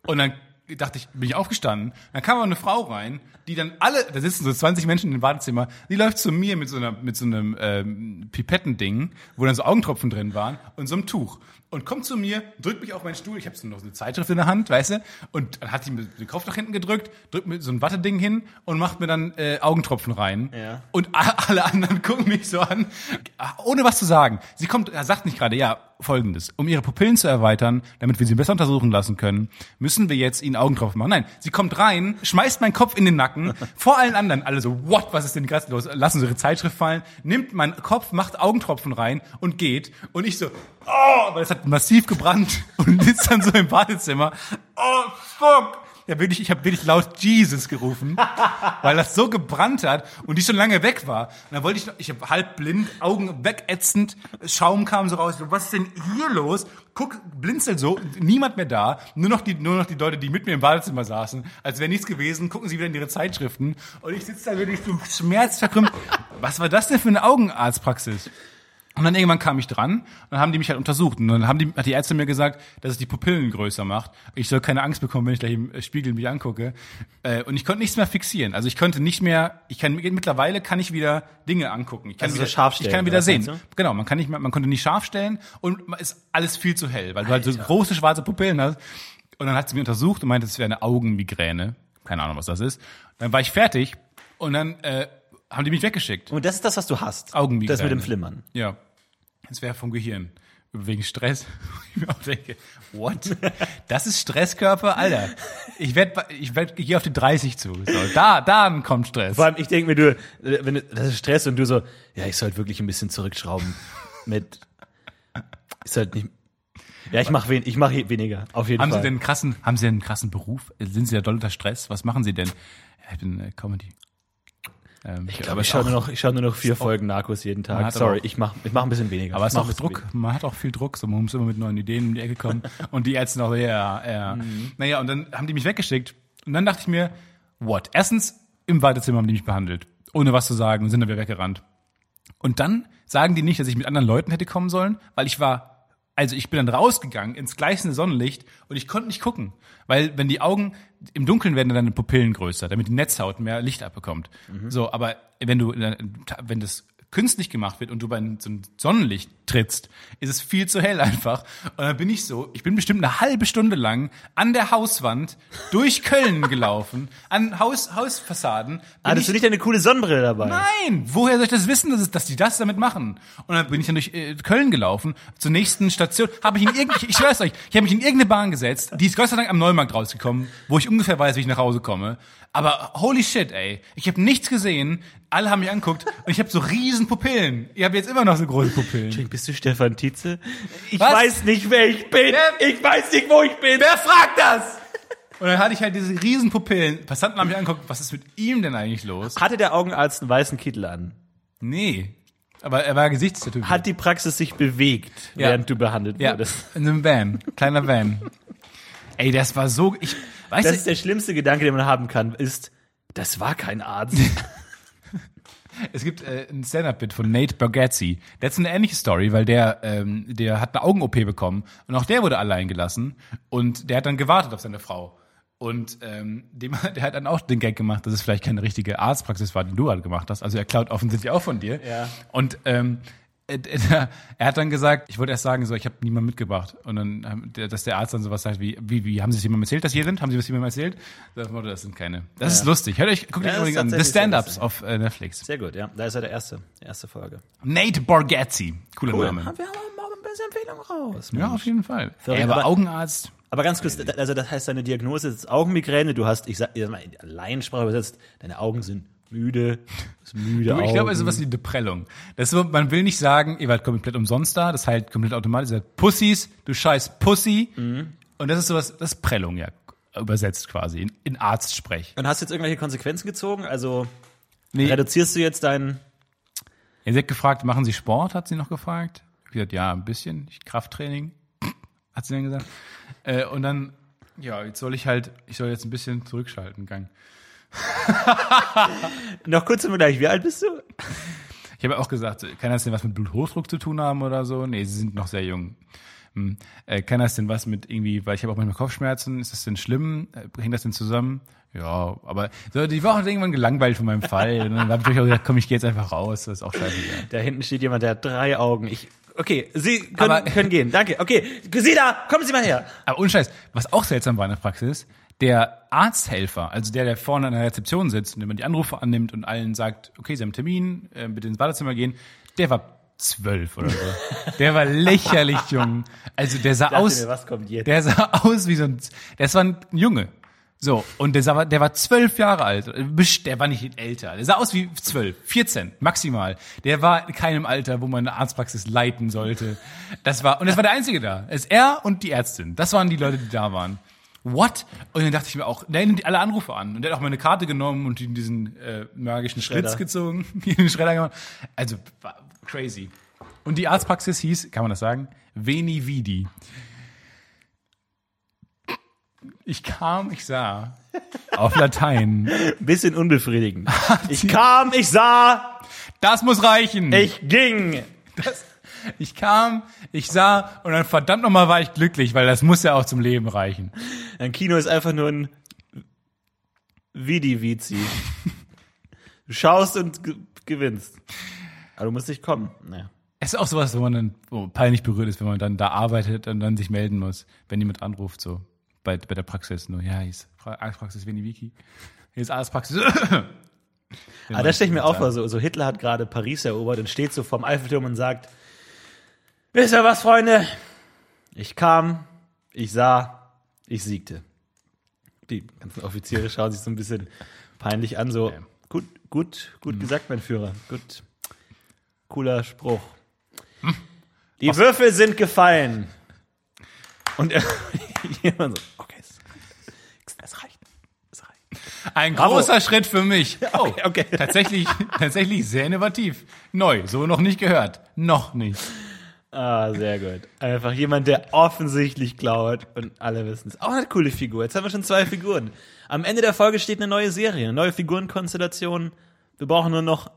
und dann dachte ich, bin ich aufgestanden. Dann kam aber eine Frau rein, die dann alle, da sitzen so 20 Menschen im Badezimmer, die läuft zu mir mit so einer, mit so einem ähm, Pipettending, wo dann so Augentropfen drin waren und so einem Tuch. Und kommt zu mir, drückt mich auf meinen Stuhl, ich habe so noch so eine Zeitschrift in der Hand, weißt du, und dann hat sie mir den Kopf nach hinten gedrückt, drückt mir so ein Watteding hin und macht mir dann äh, Augentropfen rein. Ja. Und alle anderen gucken mich so an, ohne was zu sagen. Sie kommt, er sagt nicht gerade, ja, folgendes. Um ihre Pupillen zu erweitern, damit wir sie besser untersuchen lassen können, müssen wir jetzt ihnen Augentropfen machen. Nein, sie kommt rein, schmeißt meinen Kopf in den Nacken, vor allen anderen, alle so, what, was ist denn gerade los? Lassen sie ihre Zeitschrift fallen, nimmt meinen Kopf, macht Augentropfen rein und geht. Und ich so, oh, weil es hat massiv gebrannt und sitzt dann so im Badezimmer. Oh, fuck. Ja, wirklich, ich habe wirklich laut Jesus gerufen, weil das so gebrannt hat und die schon lange weg war. Und dann wollte ich, noch- ich habe halb blind, Augen wegätzend, Schaum kam so raus. So, was ist denn hier los? Guck, blinzel so, niemand mehr da, nur noch die, nur noch die Leute, die mit mir im Badezimmer saßen, als wäre nichts gewesen. Gucken sie wieder in ihre Zeitschriften und ich sitze da wirklich so schmerzverkrümmt. Was war das denn für eine Augenarztpraxis? Und dann irgendwann kam ich dran und dann haben die mich halt untersucht. Und dann haben die, hat die Ärztin mir gesagt, dass es die Pupillen größer macht. Ich soll keine Angst bekommen, wenn ich gleich im äh, Spiegel mich angucke. Äh, Und ich konnte nichts mehr fixieren. Also ich konnte nicht mehr, ich kann, mittlerweile kann ich wieder Dinge angucken. Ich kann Also so wieder, scharf Ich stellen, kann wieder sehen. Genau, man kann nicht mehr, man konnte nicht scharf stellen und ist alles viel zu hell, weil du halt so große schwarze Pupillen hast. Und dann hat sie mir untersucht und meinte, es wäre eine Augenmigräne. Keine Ahnung, was das ist. Dann war ich fertig und dann äh, haben die mich weggeschickt. Und das ist das, was du hast. Augenmigräne. Das mit dem Flimmern. Ja. Das wäre vom Gehirn. Wegen Stress. Ich mir auch denke, what? Das ist Stresskörper? Alter. Ich werde ich werd, ich gehe auf die 30 zu. So, da, da kommt Stress. Vor allem, ich denke mir, du, wenn du, das ist Stress und du so, ja, ich sollte wirklich ein bisschen zurückschrauben mit, ich sollte nicht, ja, ich mache wen, ich mache weniger, auf jeden Haben Fall. Sie denn einen krassen, haben Sie denn einen krassen Beruf? Sind Sie da doll unter Stress? Was machen Sie denn? Ja, ich bin äh, Comedy. Ähm, ich glaube, ich schaue nur noch, ich schaue nur noch vier Folgen Narcos jeden Tag. Sorry, auch- ich mache, ich mache ein bisschen weniger. Aber es ist mach auch Druck. Man hat auch viel Druck. So, man muss immer mit neuen Ideen um die Ecke kommen. und die Ärzte noch, ja, ja. Mhm. Naja, und dann haben die mich weggeschickt. Und dann dachte ich mir, what? Erstens, im Wartezimmer haben die mich behandelt. ohne was zu sagen und sind dann wieder weggerannt. Und dann sagen die nicht, dass ich mit anderen Leuten hätte kommen sollen, weil ich war, also ich bin dann rausgegangen ins gleißende Sonnenlicht und ich konnte nicht gucken. Weil wenn die Augen im Dunkeln werden dann deine Pupillen größer, damit die Netzhaut mehr Licht abbekommt. So, aber wenn du, wenn das künstlich gemacht wird und du bei so einem Sonnenlicht trittst, ist es viel zu hell einfach. Und dann bin ich so, ich bin bestimmt eine halbe Stunde lang an der Hauswand durch Köln gelaufen, an Haus, Hausfassaden. Ah, das ich- ist nicht eine coole Sonnenbrille dabei. Nein, woher soll ich das wissen, dass, es, dass die das damit machen? Und dann bin ich dann durch äh, Köln gelaufen, zur nächsten Station, habe ich in irgendeine, ich, schwör's euch, ich habe mich in irgendeine Bahn gesetzt, die ist Gott sei Dank am Neumarkt rausgekommen, wo ich ungefähr weiß, wie ich nach Hause komme. Aber holy shit, ey, ich habe nichts gesehen, alle haben mich anguckt und ich habe so riesen Pupillen. Ihr habt jetzt immer noch so große Pupillen. Bist du Stefan Tietze? Ich Was? weiß nicht, wer ich bin. Wer- Ich weiß nicht, wo ich bin. Wer fragt das? Und dann hatte ich halt diese riesen Pupillen. Passanten haben mich angeguckt, was ist mit ihm denn eigentlich los? Hatte der Augenarzt einen weißen Kittel an? Nee. Aber er war Gesichtstätowiert. Hat die Praxis sich bewegt, Ja. während du behandelt Ja, wurdest? in einem Van, kleiner Van. Ey, das war so, ich, weißt Das du, ist der schlimmste Gedanke, den man haben kann, ist, das war kein Arzt. es gibt äh, ein Stand-Up-Bit von Nate Bargatze. Hat so eine ähnliche Story, weil der, ähm, der hat eine Augen-OP bekommen und auch der wurde allein gelassen und der hat dann gewartet auf seine Frau. Und ähm, dem, der hat dann auch den Gag gemacht, dass es vielleicht keine richtige Arztpraxis war, den du halt gemacht hast. Also er klaut offensichtlich auch von dir. Ja. Und ähm, äh, er hat dann gesagt, ich wollte erst sagen, so, ich habe niemanden mitgebracht. Und dann, ähm, dass der Arzt dann sowas sagt wie, wie, wie, haben Sie es jemandem erzählt, dass hier sind? Haben Sie was jemandem erzählt? Das, Motto, das sind keine. Das ist lustig. Hört euch, guckt Ja, euch übrigens an. The Stand-Ups auf äh, Netflix. Sehr gut, ja. Da ist ja der erste, erste Folge. Nate Bargatze. Cooler Cool. Name. Haben wir aber mal ein bisschen Empfehlung raus. Ja, auf jeden Fall. Verrückt, aber aber- Augenarzt. Aber ganz kurz, also das heißt, deine Diagnose ist Augenmigräne, du hast, ich sag, mal, in Laiensprache übersetzt, deine Augen sind müde, müde Du, ich glaube, es ist was wie Deprellung. Das ist so, man will nicht sagen, ihr wart komplett umsonst da, das heilt komplett automatisch. Ihr sagt, Pussys, du scheiß Pussy. Mhm. Und das ist sowas, das ist Prellung, ja, übersetzt quasi, in, in Arztsprech. Und hast du jetzt irgendwelche Konsequenzen gezogen? Also Nee, reduzierst du jetzt deinen sie hat gefragt, machen Sie Sport, hat sie noch gefragt. Ich hab gesagt, ja, ein bisschen, ich Krafttraining, hat sie dann gesagt. Äh, und dann, ja, jetzt soll ich halt, ich soll jetzt ein bisschen zurückschalten, Gang. Noch kurz zum Vergleich, wie alt bist du? Ich habe auch gesagt, kann das denn was mit Bluthochdruck zu tun haben oder so? Nee, sie sind noch sehr jung. Hm. Äh, kann das denn was mit irgendwie, weil ich habe auch manchmal Kopfschmerzen, ist das denn schlimm? Äh, hängt das denn zusammen? Ja, aber so, die war auch irgendwann gelangweilt von meinem Fall. Und dann habe ich auch gesagt, komm, ich gehe jetzt einfach raus, das ist auch scheißegal. Da hinten steht jemand, der hat drei Augen. Ich, okay, Sie können, Aber- können gehen. Danke. Okay, Sie da, kommen Sie mal her. Aber ohne Scheiß, was auch seltsam war in der Praxis, der Arzthelfer, also der, der vorne an der Rezeption sitzt und immer die Anrufe annimmt und allen sagt, okay, Sie haben einen Termin, äh, bitte ins Badezimmer gehen, der war zwölf oder so. Der war lächerlich jung. Also der sah Dachte aus, mir, der sah aus wie so ein, das war ein Junge. So, und der, sah, der war zwölf Jahre alt. Der war nicht älter. Der sah aus wie zwölf, 14 maximal. Der war in keinem Alter, wo man eine Arztpraxis leiten sollte. Das war, und das war der Einzige da. Es er und die Ärztin. Das waren die Leute, die da waren. What? Und dann dachte ich mir auch, der nimmt alle Anrufe an. Und der hat auch meine Karte genommen und in diesen äh, magischen. Schlitz gezogen, in den Schredder gemacht. Also, crazy. Und die Arztpraxis hieß, kann man das sagen? Veni Vidi. Ich kam, ich sah. Auf Latein. Ein bisschen unbefriedigend. Ich kam, ich sah, Das muss reichen. ich ging. Das, ich kam, ich sah und dann verdammt nochmal war ich glücklich, weil das muss ja auch zum Leben reichen. Ein Kino ist einfach nur ein Vidi-Vizi. Du schaust und ge gewinnst. Aber du musst nicht kommen. Naja. Es ist auch sowas, wo man dann wo peinlich berührt ist, wenn man dann da arbeitet und dann sich melden muss, wenn jemand anruft, so bei, bei der Praxis. Nur, ja, hier ist Pra- Arztpraxis Veni Wiki. Hier ist Arztpraxis. Aber Ah, da stelle ich mir auch vor, so, so Hitler hat gerade Paris erobert und steht so vorm Eiffelturm und sagt, wisst ihr was, Freunde? Ich kam, ich sah, ich siegte. Die ganzen Offiziere schauen sich so ein bisschen peinlich an, so, gut, gut, gut gesagt, mein Führer, gut, cooler Spruch. Die Würfel sind gefallen. Und er, jemand so, okay, es, es reicht, es reicht. Ein Bravo. großer Schritt für mich. Oh, Okay, okay. tatsächlich, tatsächlich sehr innovativ. Neu, so noch nicht gehört. Noch nicht. Ah, sehr gut. Einfach jemand, der offensichtlich klaut und alle wissen es. Auch eine coole Figur. Jetzt haben wir schon zwei Figuren. Am Ende der Folge steht eine neue Serie, eine neue Figurenkonstellation. Wir brauchen nur noch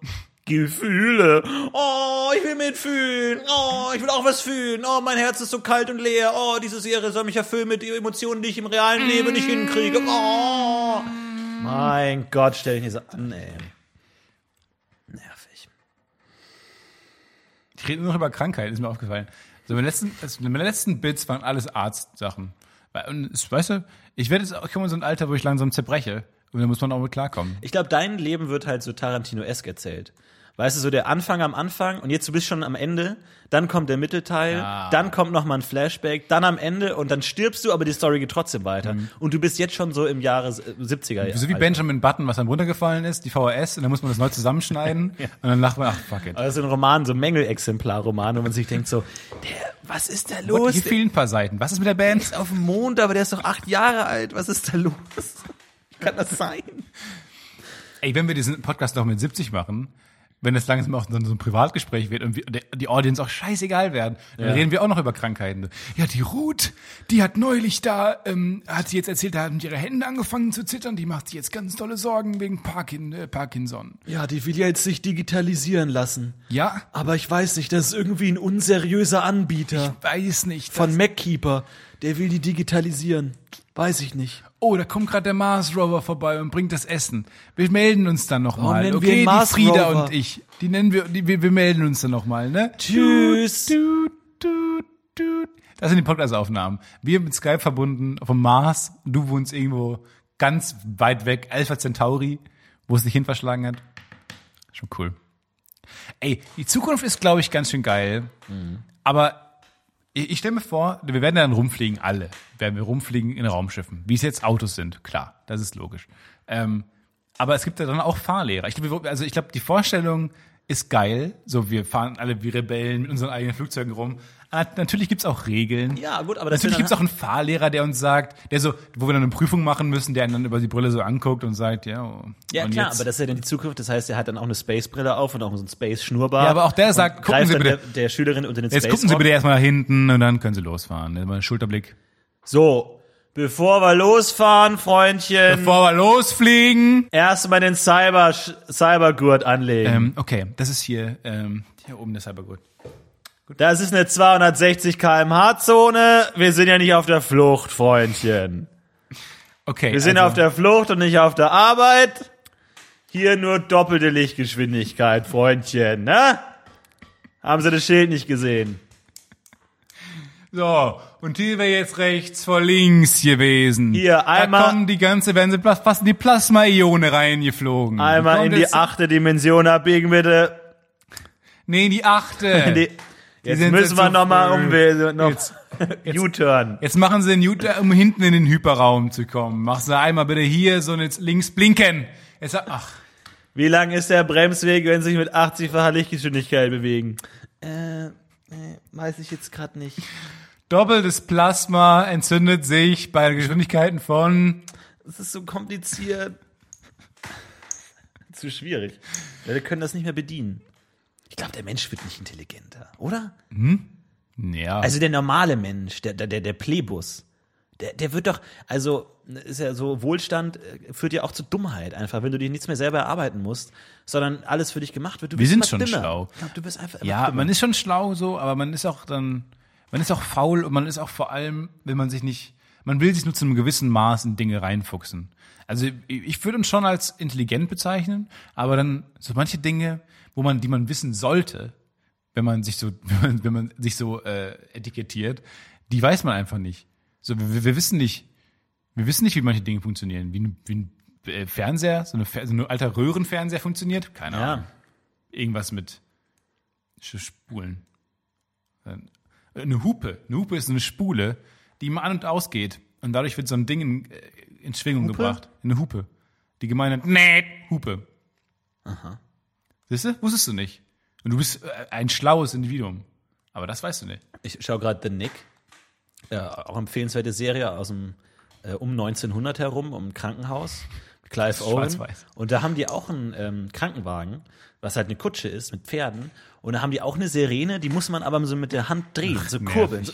Gefühle. Oh, ich will mitfühlen. Oh, ich will auch was fühlen. Oh, mein Herz ist so kalt und leer. Oh, diese Serie soll mich erfüllen mit Emotionen, die ich im realen Leben nicht hinkriege. Oh. Mein Gott, stell dich nicht so an, ey. Nervig. Ich rede nur noch über Krankheiten, ist mir aufgefallen. So, meine letzten, also meine letzten Bits waren alles Arztsachen. Und, weißt du, ich werde jetzt, ich komme in so ein Alter, wo ich langsam zerbreche. Und da muss man auch mit klarkommen. Ich glaube, dein Leben wird halt so Tarantino-esk erzählt. Weißt du, so der Anfang am Anfang und jetzt du bist schon am Ende, dann kommt der Mittelteil, Ja. dann kommt noch mal ein Flashback, dann am Ende und dann stirbst du, aber die Story geht trotzdem weiter. Und du bist jetzt schon so im Jahre äh, 70er. Mhm. So wie. Benjamin Button, was dann runtergefallen ist, die VHS, und dann muss man das neu zusammenschneiden. Und dann lacht man, ach, fuck it. Also ein Roman, so Mängelexemplar-Roman, wo man sich denkt so, der, was ist da What, los? hier Der fehlen ein paar Seiten. Was ist mit der Band? ist auf dem Mond, aber der ist doch acht Jahre alt. Was ist da los? Kann das sein? Ey, wenn wir diesen Podcast noch mit 70 machen, wenn das langsam auch so ein Privatgespräch wird und die Audience auch scheißegal werden, dann Ja. reden wir auch noch über Krankheiten. Ja, die Ruth, die hat neulich da, ähm, hat sie jetzt erzählt, da haben ihre Hände angefangen zu zittern, die macht sich jetzt ganz tolle Sorgen wegen Parkin, äh, Parkinson. Ja, die will jetzt sich digitalisieren lassen. Ja, Aber ich weiß nicht, das ist irgendwie ein unseriöser Anbieter weiß nicht. von MacKeeper. Der will die digitalisieren. Weiß ich nicht. oh, da kommt gerade der Mars Rover vorbei und bringt das Essen. Wir melden uns dann nochmal. wir Okay, die Mars Frieda Rover? und ich. Die nennen wir, die, wir, wir melden uns dann nochmal, ne? Tschüss. Tut, tut, tut. Das sind die Podcast-Aufnahmen. Wir mit Skype verbunden vom Mars. Du wohnst irgendwo ganz weit weg, Alpha Centauri, wo es dich hin verschlagen hat. Schon cool. Ey, die Zukunft ist, glaube ich, ganz schön geil. Aber ich, ich stelle mir vor, wir werden dann rumfliegen, alle. Werden wir rumfliegen in Raumschiffen. Wie es jetzt Autos sind, klar, das ist logisch. Ähm, aber es gibt ja dann auch Fahrlehrer. Ich glaube, also ich glaube, die Vorstellung ist geil. So, wir fahren alle wie Rebellen mit unseren eigenen Flugzeugen rum. Aber natürlich gibt's auch Regeln. Ja, gut, aber das Natürlich gibt's auch einen Fahrlehrer, der uns sagt, der so, wo wir dann eine Prüfung machen müssen, der einen dann über die Brille so anguckt und sagt, ja. oh, Ja, klar, jetzt- aber das ist ja dann die Zukunft. Das heißt, er hat dann auch eine Space-Brille auf und auch so ein Space-Schnurrbart. Ja, aber auch der sagt, gucken Sie bitte- Der, der Schülerin unter den Jetzt gucken Sie bitte erstmal nach hinten und dann können Sie losfahren. Einen Schulterblick. So, bevor wir losfahren, Freundchen, Bevor wir losfliegen. erstmal den Cyber Cybergurt anlegen. Ähm, okay, das ist hier, ähm, hier oben der Cybergurt. Das ist eine 260 km/h Zone. Wir sind ja nicht auf der Flucht, Freundchen. Okay. Wir sind also, auf der Flucht und nicht auf der Arbeit. Hier nur doppelte Lichtgeschwindigkeit, Freundchen, ne? Haben Sie das Schild nicht gesehen? So, und hier wäre jetzt rechts vor links gewesen. Hier, einmal- Da kommen die ganze, werden sie fast in die Plasma-Ione reingeflogen. Einmal in die achte Dimension abbiegen, bitte. Nee, in die achte. In die, jetzt müssen jetzt wir so nochmal umwählen. Noch Jetzt- U-Turn. Jetzt machen sie einen Jut- um hinten in den Hyperraum zu kommen. Mach sie einmal bitte hier so und jetzt links blinken. Jetzt, ach, Wie lang ist der Bremsweg, wenn Sie sich mit 80-facher Lichtgeschwindigkeit bewegen? Äh, äh, weiß ich jetzt gerade nicht. doppeltes Plasma entzündet sich bei Geschwindigkeiten von Das ist so kompliziert. Zu schwierig. Wir können das nicht mehr bedienen. Ich glaube, der Mensch wird nicht intelligenter, oder? ja. Also der normale Mensch, der, der, der, Plebus, der, der wird doch, also ist ja so, Wohlstand äh, führt ja auch zu Dummheit einfach, wenn du dir nichts mehr selber erarbeiten musst, sondern alles für dich gemacht wird. Du Wir sind schon dümmer. schlau. Ich glaub, du wirst einfach Ja, dümmer. man ist schon schlau so, aber man ist auch dann, man ist auch faul und man ist auch vor allem, wenn man sich nicht, man will sich nur zu einem gewissen Maß in Dinge reinfuchsen. Also ich ich würde uns schon als intelligent bezeichnen, aber dann so manche Dinge, wo man, die man wissen sollte, wenn man sich so, wenn man, wenn man sich so äh, etikettiert, die weiß man einfach nicht. So, wir, wir wissen nicht, wir wissen nicht, wie manche Dinge funktionieren, wie ein, wie ein äh, Fernseher, so, eine, so ein alter Röhrenfernseher funktioniert, keine Ahnung ja. irgendwas mit Spulen. Dann- Eine Hupe. Eine Hupe ist eine Spule, die immer an und ausgeht. Und dadurch wird so ein Ding in, äh, in Schwingung Hupe? gebracht. Eine Hupe. Die Gemeinde, nee, Hupe. Aha. Siehst du? Wusstest du nicht. Und du bist äh, ein schlaues Individuum. Aber das weißt du nicht. Ich schaue gerade The Nick, äh, auch empfehlenswerte Serie aus dem äh, um 1900 herum, um ein Krankenhaus. Clive Owen. schwarz-weiß. Und da haben die auch einen ähm, Krankenwagen, was halt eine Kutsche ist mit Pferden. Und da haben die auch eine Sirene, die muss man aber so mit der Hand drehen, so nervig. kurbeln. So,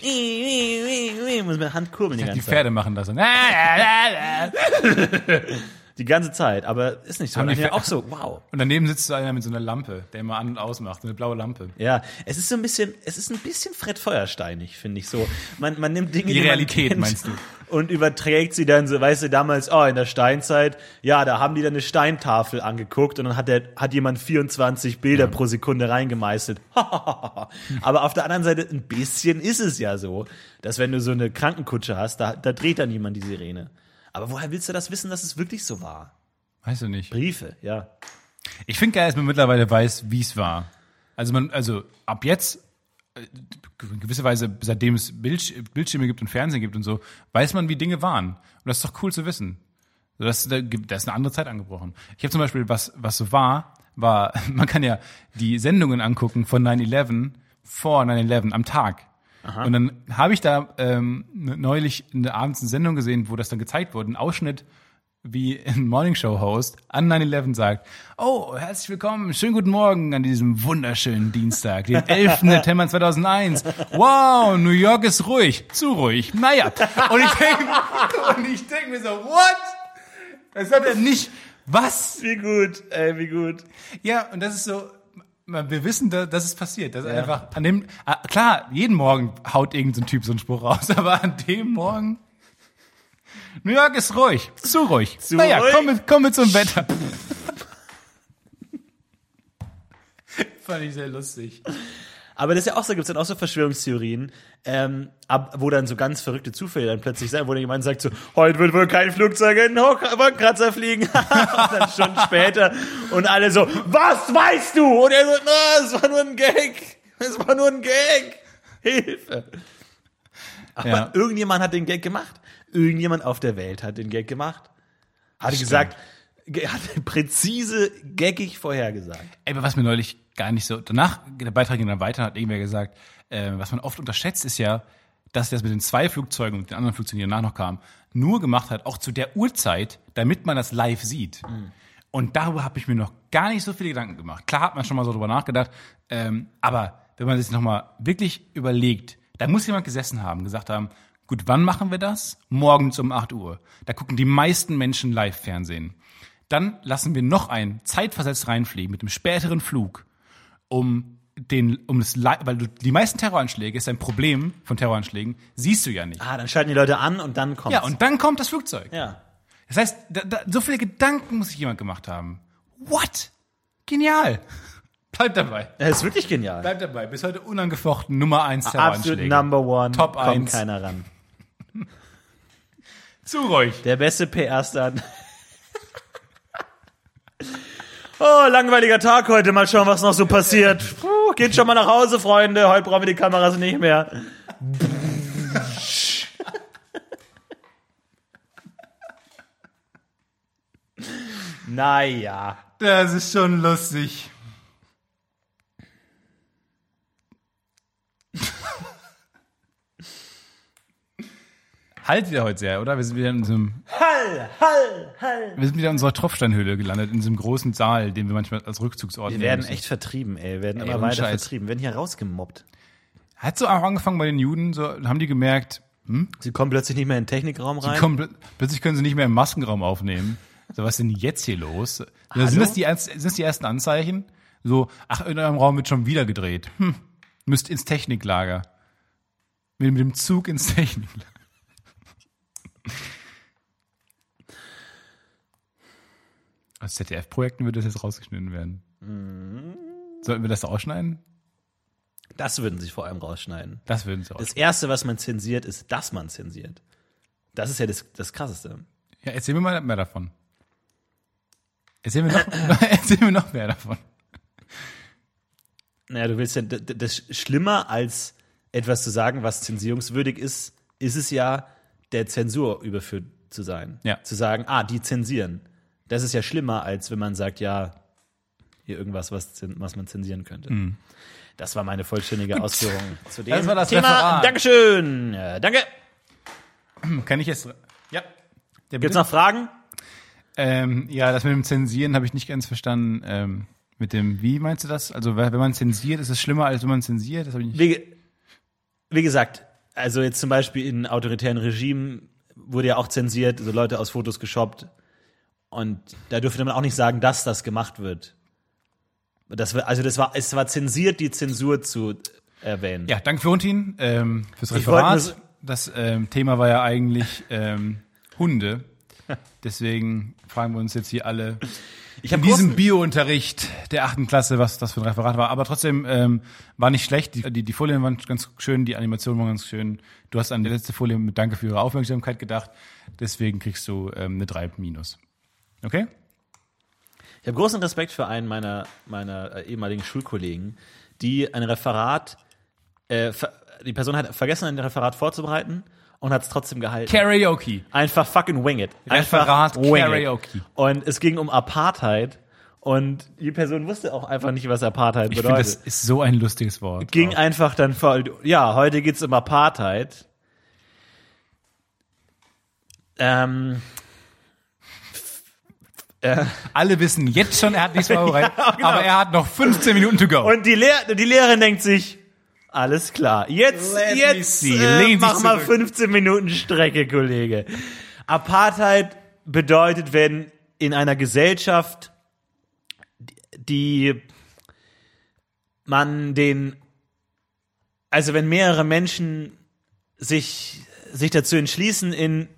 muss mit der Hand kurbeln die Die Pferde machen das. Zeit. Die ganze Zeit, aber ist nicht so. Haben Und die auch so, wow. Und daneben sitzt so einer mit so einer Lampe, der immer an und ausmacht, so eine blaue Lampe. Ja, es ist so ein bisschen, es ist ein bisschen Fred Feuersteinig, finde ich so. Man, man nimmt Dinge, Die die, Realität, kennt, meinst du? und überträgt sie dann so, weißt du, damals, oh, in der Steinzeit, ja, da haben die dann eine Steintafel angeguckt und dann hat der, hat jemand 24 Bilder pro Sekunde reingemeißelt. Aber auf der anderen Seite, ein bisschen ist es ja so, dass wenn du so eine Krankenkutsche hast, da, da dreht dann jemand die Sirene. Aber woher willst du das wissen, dass es wirklich so war? Weißt du nicht. Briefe, ja. Ich finde geil, dass man mittlerweile weiß, wie es war. Also man, also ab jetzt, äh, in gewisser Weise, seitdem es Bildsch Bildschirme gibt und Fernsehen gibt und so, weiß man, wie Dinge waren. Und das ist doch cool zu wissen. Das, da ist eine andere Zeit angebrochen. Ich habe zum Beispiel, was, was so war, war, man kann ja die Sendungen angucken von 9-11 vor 9-11 am Tag. Und dann habe ich da ähm, neulich eine, abends eine Sendung gesehen, wo das dann gezeigt wurde, ein Ausschnitt wie ein Morningshow-Host an 9-11 sagt, oh, herzlich willkommen, schönen guten Morgen an diesem wunderschönen Dienstag, den 11. September 2001. Wow, New York ist ruhig, zu ruhig, naja. Und ich denke denk mir so, what? Das hat er nicht, was? Wie gut, ey, wie gut. Ja, und das ist so, wir wissen, dass, dass es passiert. Das ist einfach an dem, ah, klar, jeden Morgen haut irgendein Typ so einen Spruch raus, aber an dem Morgen, New York ist ruhig, zu ruhig. Zu naja, ruhig. komm mit, komm mit zum Wetter. Fand ich sehr lustig. Aber das ist ja auch so, gibt's dann auch so Verschwörungstheorien, ähm, ab, wo dann so ganz verrückte Zufälle dann plötzlich sein, wo dann jemand sagt so, heute wird wohl kein Flugzeug in den Wolkenkratzer fliegen. und dann Stunden später und alle so, was weißt du? Und er so, na, es war nur ein Gag. Es war nur ein Gag. Hilfe. Aber Ja. irgendjemand hat den Gag gemacht. Irgendjemand auf der Welt hat den Gag gemacht. Hat Stimmt. gesagt, ge- hat präzise gaggig vorhergesagt. Ey, aber was mir neulich gar nicht so, danach, der Beitrag ging dann weiter, hat irgendwer gesagt, äh, was man oft unterschätzt, ist ja, dass das mit den zwei Flugzeugen und den anderen Flugzeugen, die danach noch kamen, nur gemacht hat, auch zu der Uhrzeit, damit man das live sieht. Und darüber habe ich mir noch gar nicht so viele Gedanken gemacht. Klar hat man schon mal so drüber nachgedacht, ähm, aber wenn man sich nochmal wirklich überlegt, da muss jemand gesessen haben, gesagt haben, gut, wann machen wir das? Morgens um 8 Uhr. Da gucken die meisten Menschen Live-Fernsehen. Dann lassen wir noch einen zeitversetzt reinfliegen mit einem späteren Flug, um den, um das, weil du, die meisten Terroranschläge ist ein Problem von Terroranschlägen, siehst du ja nicht. Ah, dann schalten die Leute an und dann kommt's. Ja, und dann kommt das Flugzeug. ja. Das heißt, da, da, so viele Gedanken muss sich jemand gemacht haben. What? Genial. Bleib dabei. Das ist wirklich genial. Bleib dabei. Bis heute unangefochten Nummer eins Absolut Terroranschläge. Number One. Top Kommt eins. keiner ran. Zu ruhig. Der beste PR-Star. Oh, langweiliger Tag heute. Mal schauen, was noch so passiert. Puh, geht schon mal nach Hause, Freunde. Heute brauchen wir die Kameras nicht mehr. naja. Das ist schon lustig. Halt wieder heute sehr, oder? Wir sind wieder in diesem, Hall, Hall, Hall. wir sind wieder in unserer Tropfsteinhöhle gelandet, in diesem großen Saal, den wir manchmal als Rückzugsort Wir nehmen werden müssen. echt vertrieben, ey. Wir werden Ey, immer ohne weiter Scheiß. vertrieben. Wir werden hier rausgemobbt. Hat so auch angefangen bei den Juden, so haben die gemerkt, Sie kommen plötzlich nicht mehr in den Technikraum rein. kommen, pl- plötzlich können sie nicht mehr im Maskenraum aufnehmen. So, was ist denn jetzt hier los? Ja, Hallo? sind, das die, erst- sind das die ersten Anzeichen? So, ach, in eurem Raum wird schon wieder gedreht. Hm, müsst ins Techniklager. Mit, mit dem Zug ins Techniklager. Aus ZDF-Projekten würde das jetzt rausgeschnitten werden. Sollten wir das ausschneiden? Das würden sie vor allem rausschneiden. Das würden sie Das rausschneiden. erste, was man zensiert, ist, dass man zensiert. Das ist ja das, das Krasseste. Ja, erzähl mir mal mehr davon. Erzähl mir noch, erzähl mir noch mehr davon. Naja, du willst ja, das schlimmer als etwas zu sagen, was zensierungswürdig ist, ist es ja, der Zensur überführt zu sein. Ja. Zu sagen, ah, die zensieren. Das ist ja schlimmer, als wenn man sagt, ja, hier irgendwas, was, was man zensieren könnte. Das war meine vollständige Ausführung zu dem Das war das Thema. Referat. Dankeschön. Ja, danke. Kann ich jetzt. Ja. ja Gibt's noch Fragen? Ähm, ja, das mit dem Zensieren habe ich nicht ganz verstanden. Ähm, mit dem, wie meinst du das? Also, wenn man zensiert, ist es schlimmer, als wenn man zensiert? Das habe ich nicht. Wie, wie gesagt, also jetzt zum Beispiel in autoritären Regimen wurde ja auch zensiert, so Leute aus Fotos geshoppt. Und da dürfte man auch nicht sagen, dass das gemacht wird. Das, also das war, es war zensiert, die Zensur zu erwähnen. Ja, danke Florentin ähm, fürs Referat. nur Das ähm, Thema war ja eigentlich ähm, Hunde. Deswegen fragen wir uns jetzt hier alle ich in diesem Biounterricht der achten Klasse, was das für ein Referat war. Aber trotzdem ähm, war nicht schlecht. Die, die, die Folien waren ganz schön, die Animation war ganz schön. Du hast an die letzte Folie mit Danke für Ihre Aufmerksamkeit gedacht. Deswegen kriegst du ähm, eine 3 minus. Okay? ich habe großen Respekt für einen meiner, meiner äh, ehemaligen Schulkollegen, die ein Referat, äh, die Person hat vergessen, ein Referat vorzubereiten und hat es trotzdem gehalten. Karaoke. Einfach fucking wing it. Einfach Referat wing it. Karaoke. Und es ging um Apartheid und die Person wusste auch einfach nicht, was Apartheid Ich finde, das bedeutet. ist so ein lustiges Wort. ging Auch. einfach dann voll, ja, heute geht's um Apartheid. Ähm, Alle wissen jetzt schon, er hat nichts vorbereitet, Ja, genau. aber er hat noch 15 Minuten to go. und die, Lehr die Lehrerin denkt sich, alles klar, jetzt, Let jetzt äh, mach mal zurück. 15 Minuten Strecke, Kollege. Apartheid bedeutet, wenn in einer Gesellschaft, die man den, also wenn mehrere Menschen sich, sich dazu entschließen, in,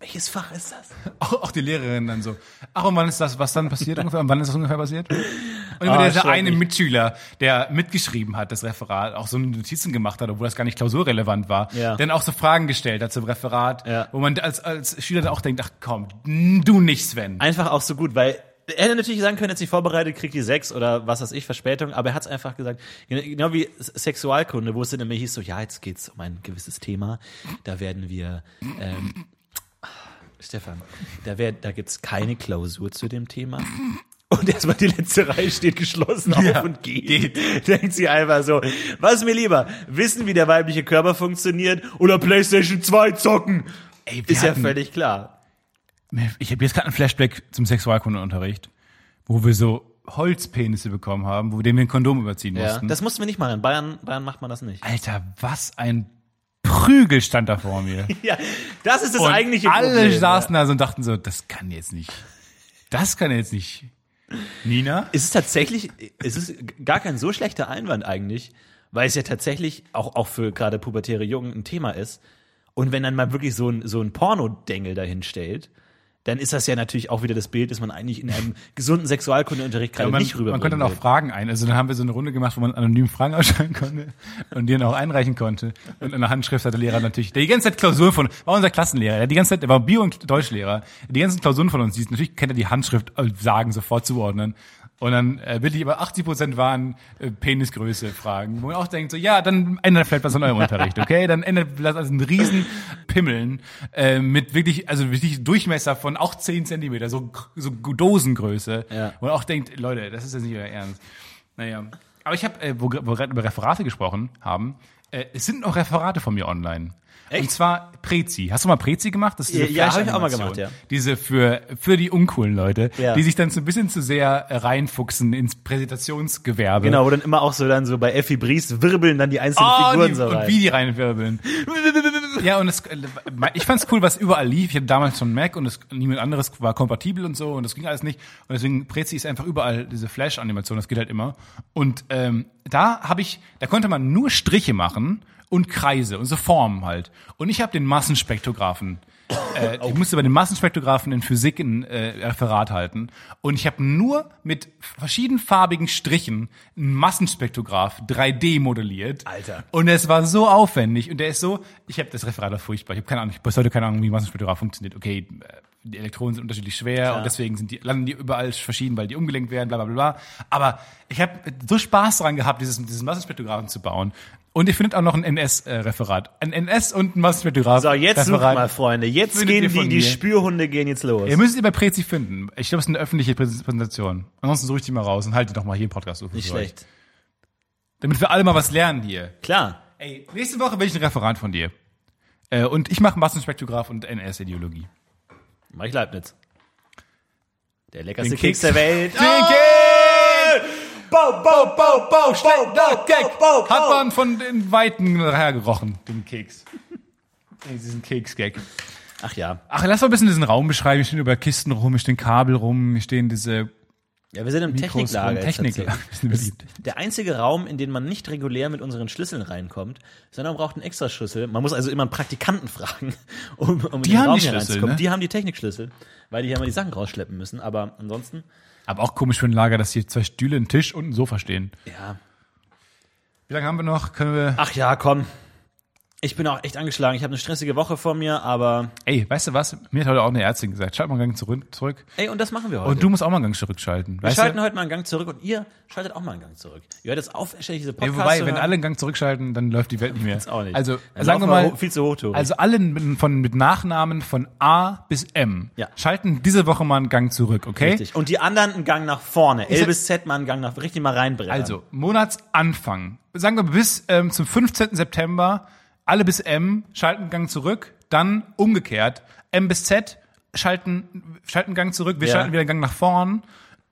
welches Fach ist das? Auch, auch die Lehrerin dann so. Ach, und wann ist das, was dann passiert ungefähr? Und wann ist das ungefähr passiert? Und immer Ah, dieser eine schrecklich. Mitschüler, der mitgeschrieben hat, das Referat, auch so Notizen gemacht hat, obwohl das gar nicht klausurrelevant war, Ja. dann auch so Fragen gestellt hat zum Referat, Ja. wo man als, als Schüler dann auch denkt, ach komm, du nicht, Sven. Einfach auch so gut, weil er hätte natürlich sagen können, jetzt nicht vorbereitet, kriegt die sechs oder was weiß ich, Verspätung, aber er hat es einfach gesagt, genau wie Sexualkunde, wo es dann immer hieß so, ja, jetzt geht's um ein gewisses Thema, da werden wir, ähm, Stefan, da, wär, da gibt's keine Klausur zu dem Thema. Und erstmal die letzte Reihe steht geschlossen auf Ja, und geht. Denkt sie einfach so, was ist mir lieber, wissen, wie der weibliche Körper funktioniert oder Playstation 2 zocken? Ey, Ist ja hatten- völlig klar. Ich habe jetzt gerade ein Flashback zum Sexualkundeunterricht, wo wir so Holzpenisse bekommen haben, wo wir dem wir ein Kondom überziehen Ja, mussten. das mussten wir nicht machen. In Bayern, Bayern macht man das nicht. Alter, was ein Prügel stand da vor mir. Ja, das ist das Und eigentliche alle Problem. saßen da so und dachten so, das kann jetzt nicht. Das kann jetzt nicht. Nina? Es ist tatsächlich, es ist gar kein so schlechter Einwand eigentlich, weil es ja tatsächlich auch, auch für gerade pubertäre Jungen ein Thema ist. Und wenn dann mal wirklich so ein, so ein Pornodengel dahin stellt, dann ist das ja natürlich auch wieder das Bild, das man eigentlich in einem gesunden Sexualkundeunterricht gerade man, nicht rüberbringen man konnte dann auch. Fragen ein. Also dann haben wir so eine Runde gemacht, wo man anonym Fragen ausschreiben konnte und die dann auch einreichen konnte. Und in der Handschrift hat der Lehrer natürlich, der die ganze Zeit Klausuren von, war unser Klassenlehrer, der die ganze Zeit, der war Bio- und Deutschlehrer, die ganzen Klausuren von uns, die, natürlich kennt er die Handschrift äh, sagen, sofort zuordnen. Und dann äh, wirklich über 80 Prozent waren äh, Penisgröße Fragen, wo man auch denkt so, ja, dann ändert vielleicht was an eurem Unterricht, okay? Dann ändert vielleicht also ein riesen Pimmeln äh, mit wirklich, also wirklich Durchmesser von auch 10 Zentimeter, so, so Dosengröße. Ja. Wo man auch denkt, Leute, das ist jetzt nicht euer Ernst. Naja. Aber ich habe, äh, wo, wo wir gerade über Referate gesprochen haben, äh, es sind noch Referate von mir online. Und Echt? zwar Prezi. Hast du mal Prezi gemacht? Das ist diese Ja, hab ich auch mal gemacht, ja. Diese für, für die uncoolen Leute, Ja. die sich dann so ein bisschen zu sehr reinfuchsen ins Präsentationsgewerbe. Genau, wo dann immer auch so dann so bei Effi Briest wirbeln dann die einzelnen Oh, Figuren die, so und rein. wie die reinwirbeln. ja, und es, ich fand's cool, was überall lief. Ich hatte damals schon Mac und es, niemand anderes war kompatibel und so und das ging alles nicht. Und deswegen Prezi ist einfach überall diese Flash-Animation, das geht halt immer. Und ähm, da habe ich, da konnte man nur Striche machen und Kreise und so Formen halt. Und ich habe den Massenspektrographen äh, ich musste bei den Massenspektrographen in Physik ein äh, Referat halten und ich habe nur mit verschiedenfarbigen Strichen ein Massenspektrograph 3D modelliert. Alter. Und es war so aufwendig und der ist so, ich habe das Referat war furchtbar. Ich habe keine Ahnung, ich bis heute keine Ahnung, wie ein Massenspektrograph funktioniert. Okay, äh, die Elektronen sind unterschiedlich schwer und deswegen sind die, landen die überall verschieden, weil die umgelenkt werden, bla bla bla. bla. Aber ich habe so Spaß daran gehabt, dieses, dieses Massenspektrographen zu bauen. Und ihr findet auch noch ein NS-Referat. Ein NS und ein Massenspektrograph. So, jetzt sucht mal, Freunde. Jetzt gehen die, die. Spürhunde gehen jetzt los. Ihr müsst bei Prezi finden. Ich glaube, es ist eine öffentliche Präs- Präsentation. Ansonsten suche ich die mal raus und halte die doch mal hier im Podcast. auf. Nicht schlecht. Damit wir alle mal was lernen hier. Klar. Ey, nächste Woche will ich ein Referat von dir. Äh, und ich mache Massenspektrograph und NS-Ideologie. Mach ich Leibniz. Der leckerste Keks Keks. der Welt. Den Ah! Bau, bau, bau, bau, bau, bau, Gag. bau, bau, Hat man von den Weiten hergerochen, den Keks. Diesen Keks-Gag. Ach ja. Ach, lass mal ein bisschen diesen Raum beschreiben. Hier stehen über Kisten rum, hier stehen Kabel rum, hier stehen diese Ja, wir sind im Mikros Techniklager. Techniklager. der einzige Raum, in den man nicht regulär mit unseren Schlüsseln reinkommt, sondern man braucht einen extra Schlüssel. Man muss also immer einen Praktikanten fragen, um, um in Die den haben Raum die hier Schlüssel, reinzukommen. ne? Die haben die Technikschlüssel, weil die ja immer die Sachen rausschleppen müssen. Aber ansonsten, Aber auch komisch für ein Lager, dass hier zwei Stühle, ein Tisch und ein Sofa stehen. ja. Wie lange haben wir noch? Können wir. Ach ja, komm. Ich bin auch echt angeschlagen. Ich habe eine stressige Woche vor mir, aber Ey, weißt du was? Mir hat heute auch eine Ärztin gesagt, schalt mal einen Gang zurück. zurück. ey, und das machen wir heute. Und du musst auch mal einen Gang zurückschalten. wir schalten du? heute mal einen Gang zurück und ihr schaltet auch mal einen Gang zurück. Ihr hört jetzt auf, diese Podcasts wobei, zu wenn alle einen Gang zurückschalten, dann läuft die Welt nicht mehr. auch nicht. Also, Dann sagen wir mal, viel zu hoch, Tobi. also alle mit, von, mit Nachnamen von A bis M Ja. schalten diese Woche mal einen Gang zurück, okay? Richtig. Und die anderen einen Gang nach vorne. L bis Z mal einen Gang nach, richtig mal reinbrennen. Also, Monatsanfang. Sagen wir bis ähm, zum 15. September, alle bis M schalten Gang zurück, dann umgekehrt. M bis Z schalten, schalten Gang zurück, wir Ja. schalten wieder Gang nach vorn,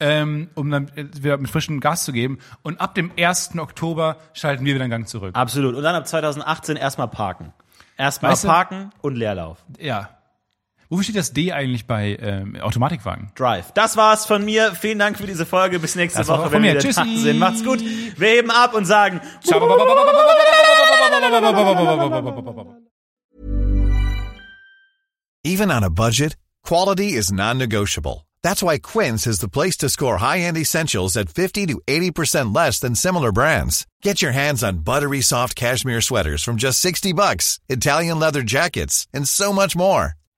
ähm, um dann wieder mit frischem Gas zu geben. Und ab dem 1. Oktober schalten wir wieder einen Gang zurück. Absolut. Und dann ab 2018 erstmal parken. Erstmal Weißt du- parken und Leerlauf. Ja. Wofür steht das D eigentlich bei ähm, Automatikwagen? Drive. Das war's von mir. Vielen Dank für diese Folge. Bis nächste Das Woche, wenn wir mir. wieder da Tschüssi. sind. Macht's gut. Wir heben ab und sagen Even on a budget, quality is non-negotiable. That's why Quince is the place to score high-end essentials at 50 to 80% less than similar brands. Get your hands on buttery soft cashmere sweaters from just 60 bucks, Italian leather jackets, and so much more.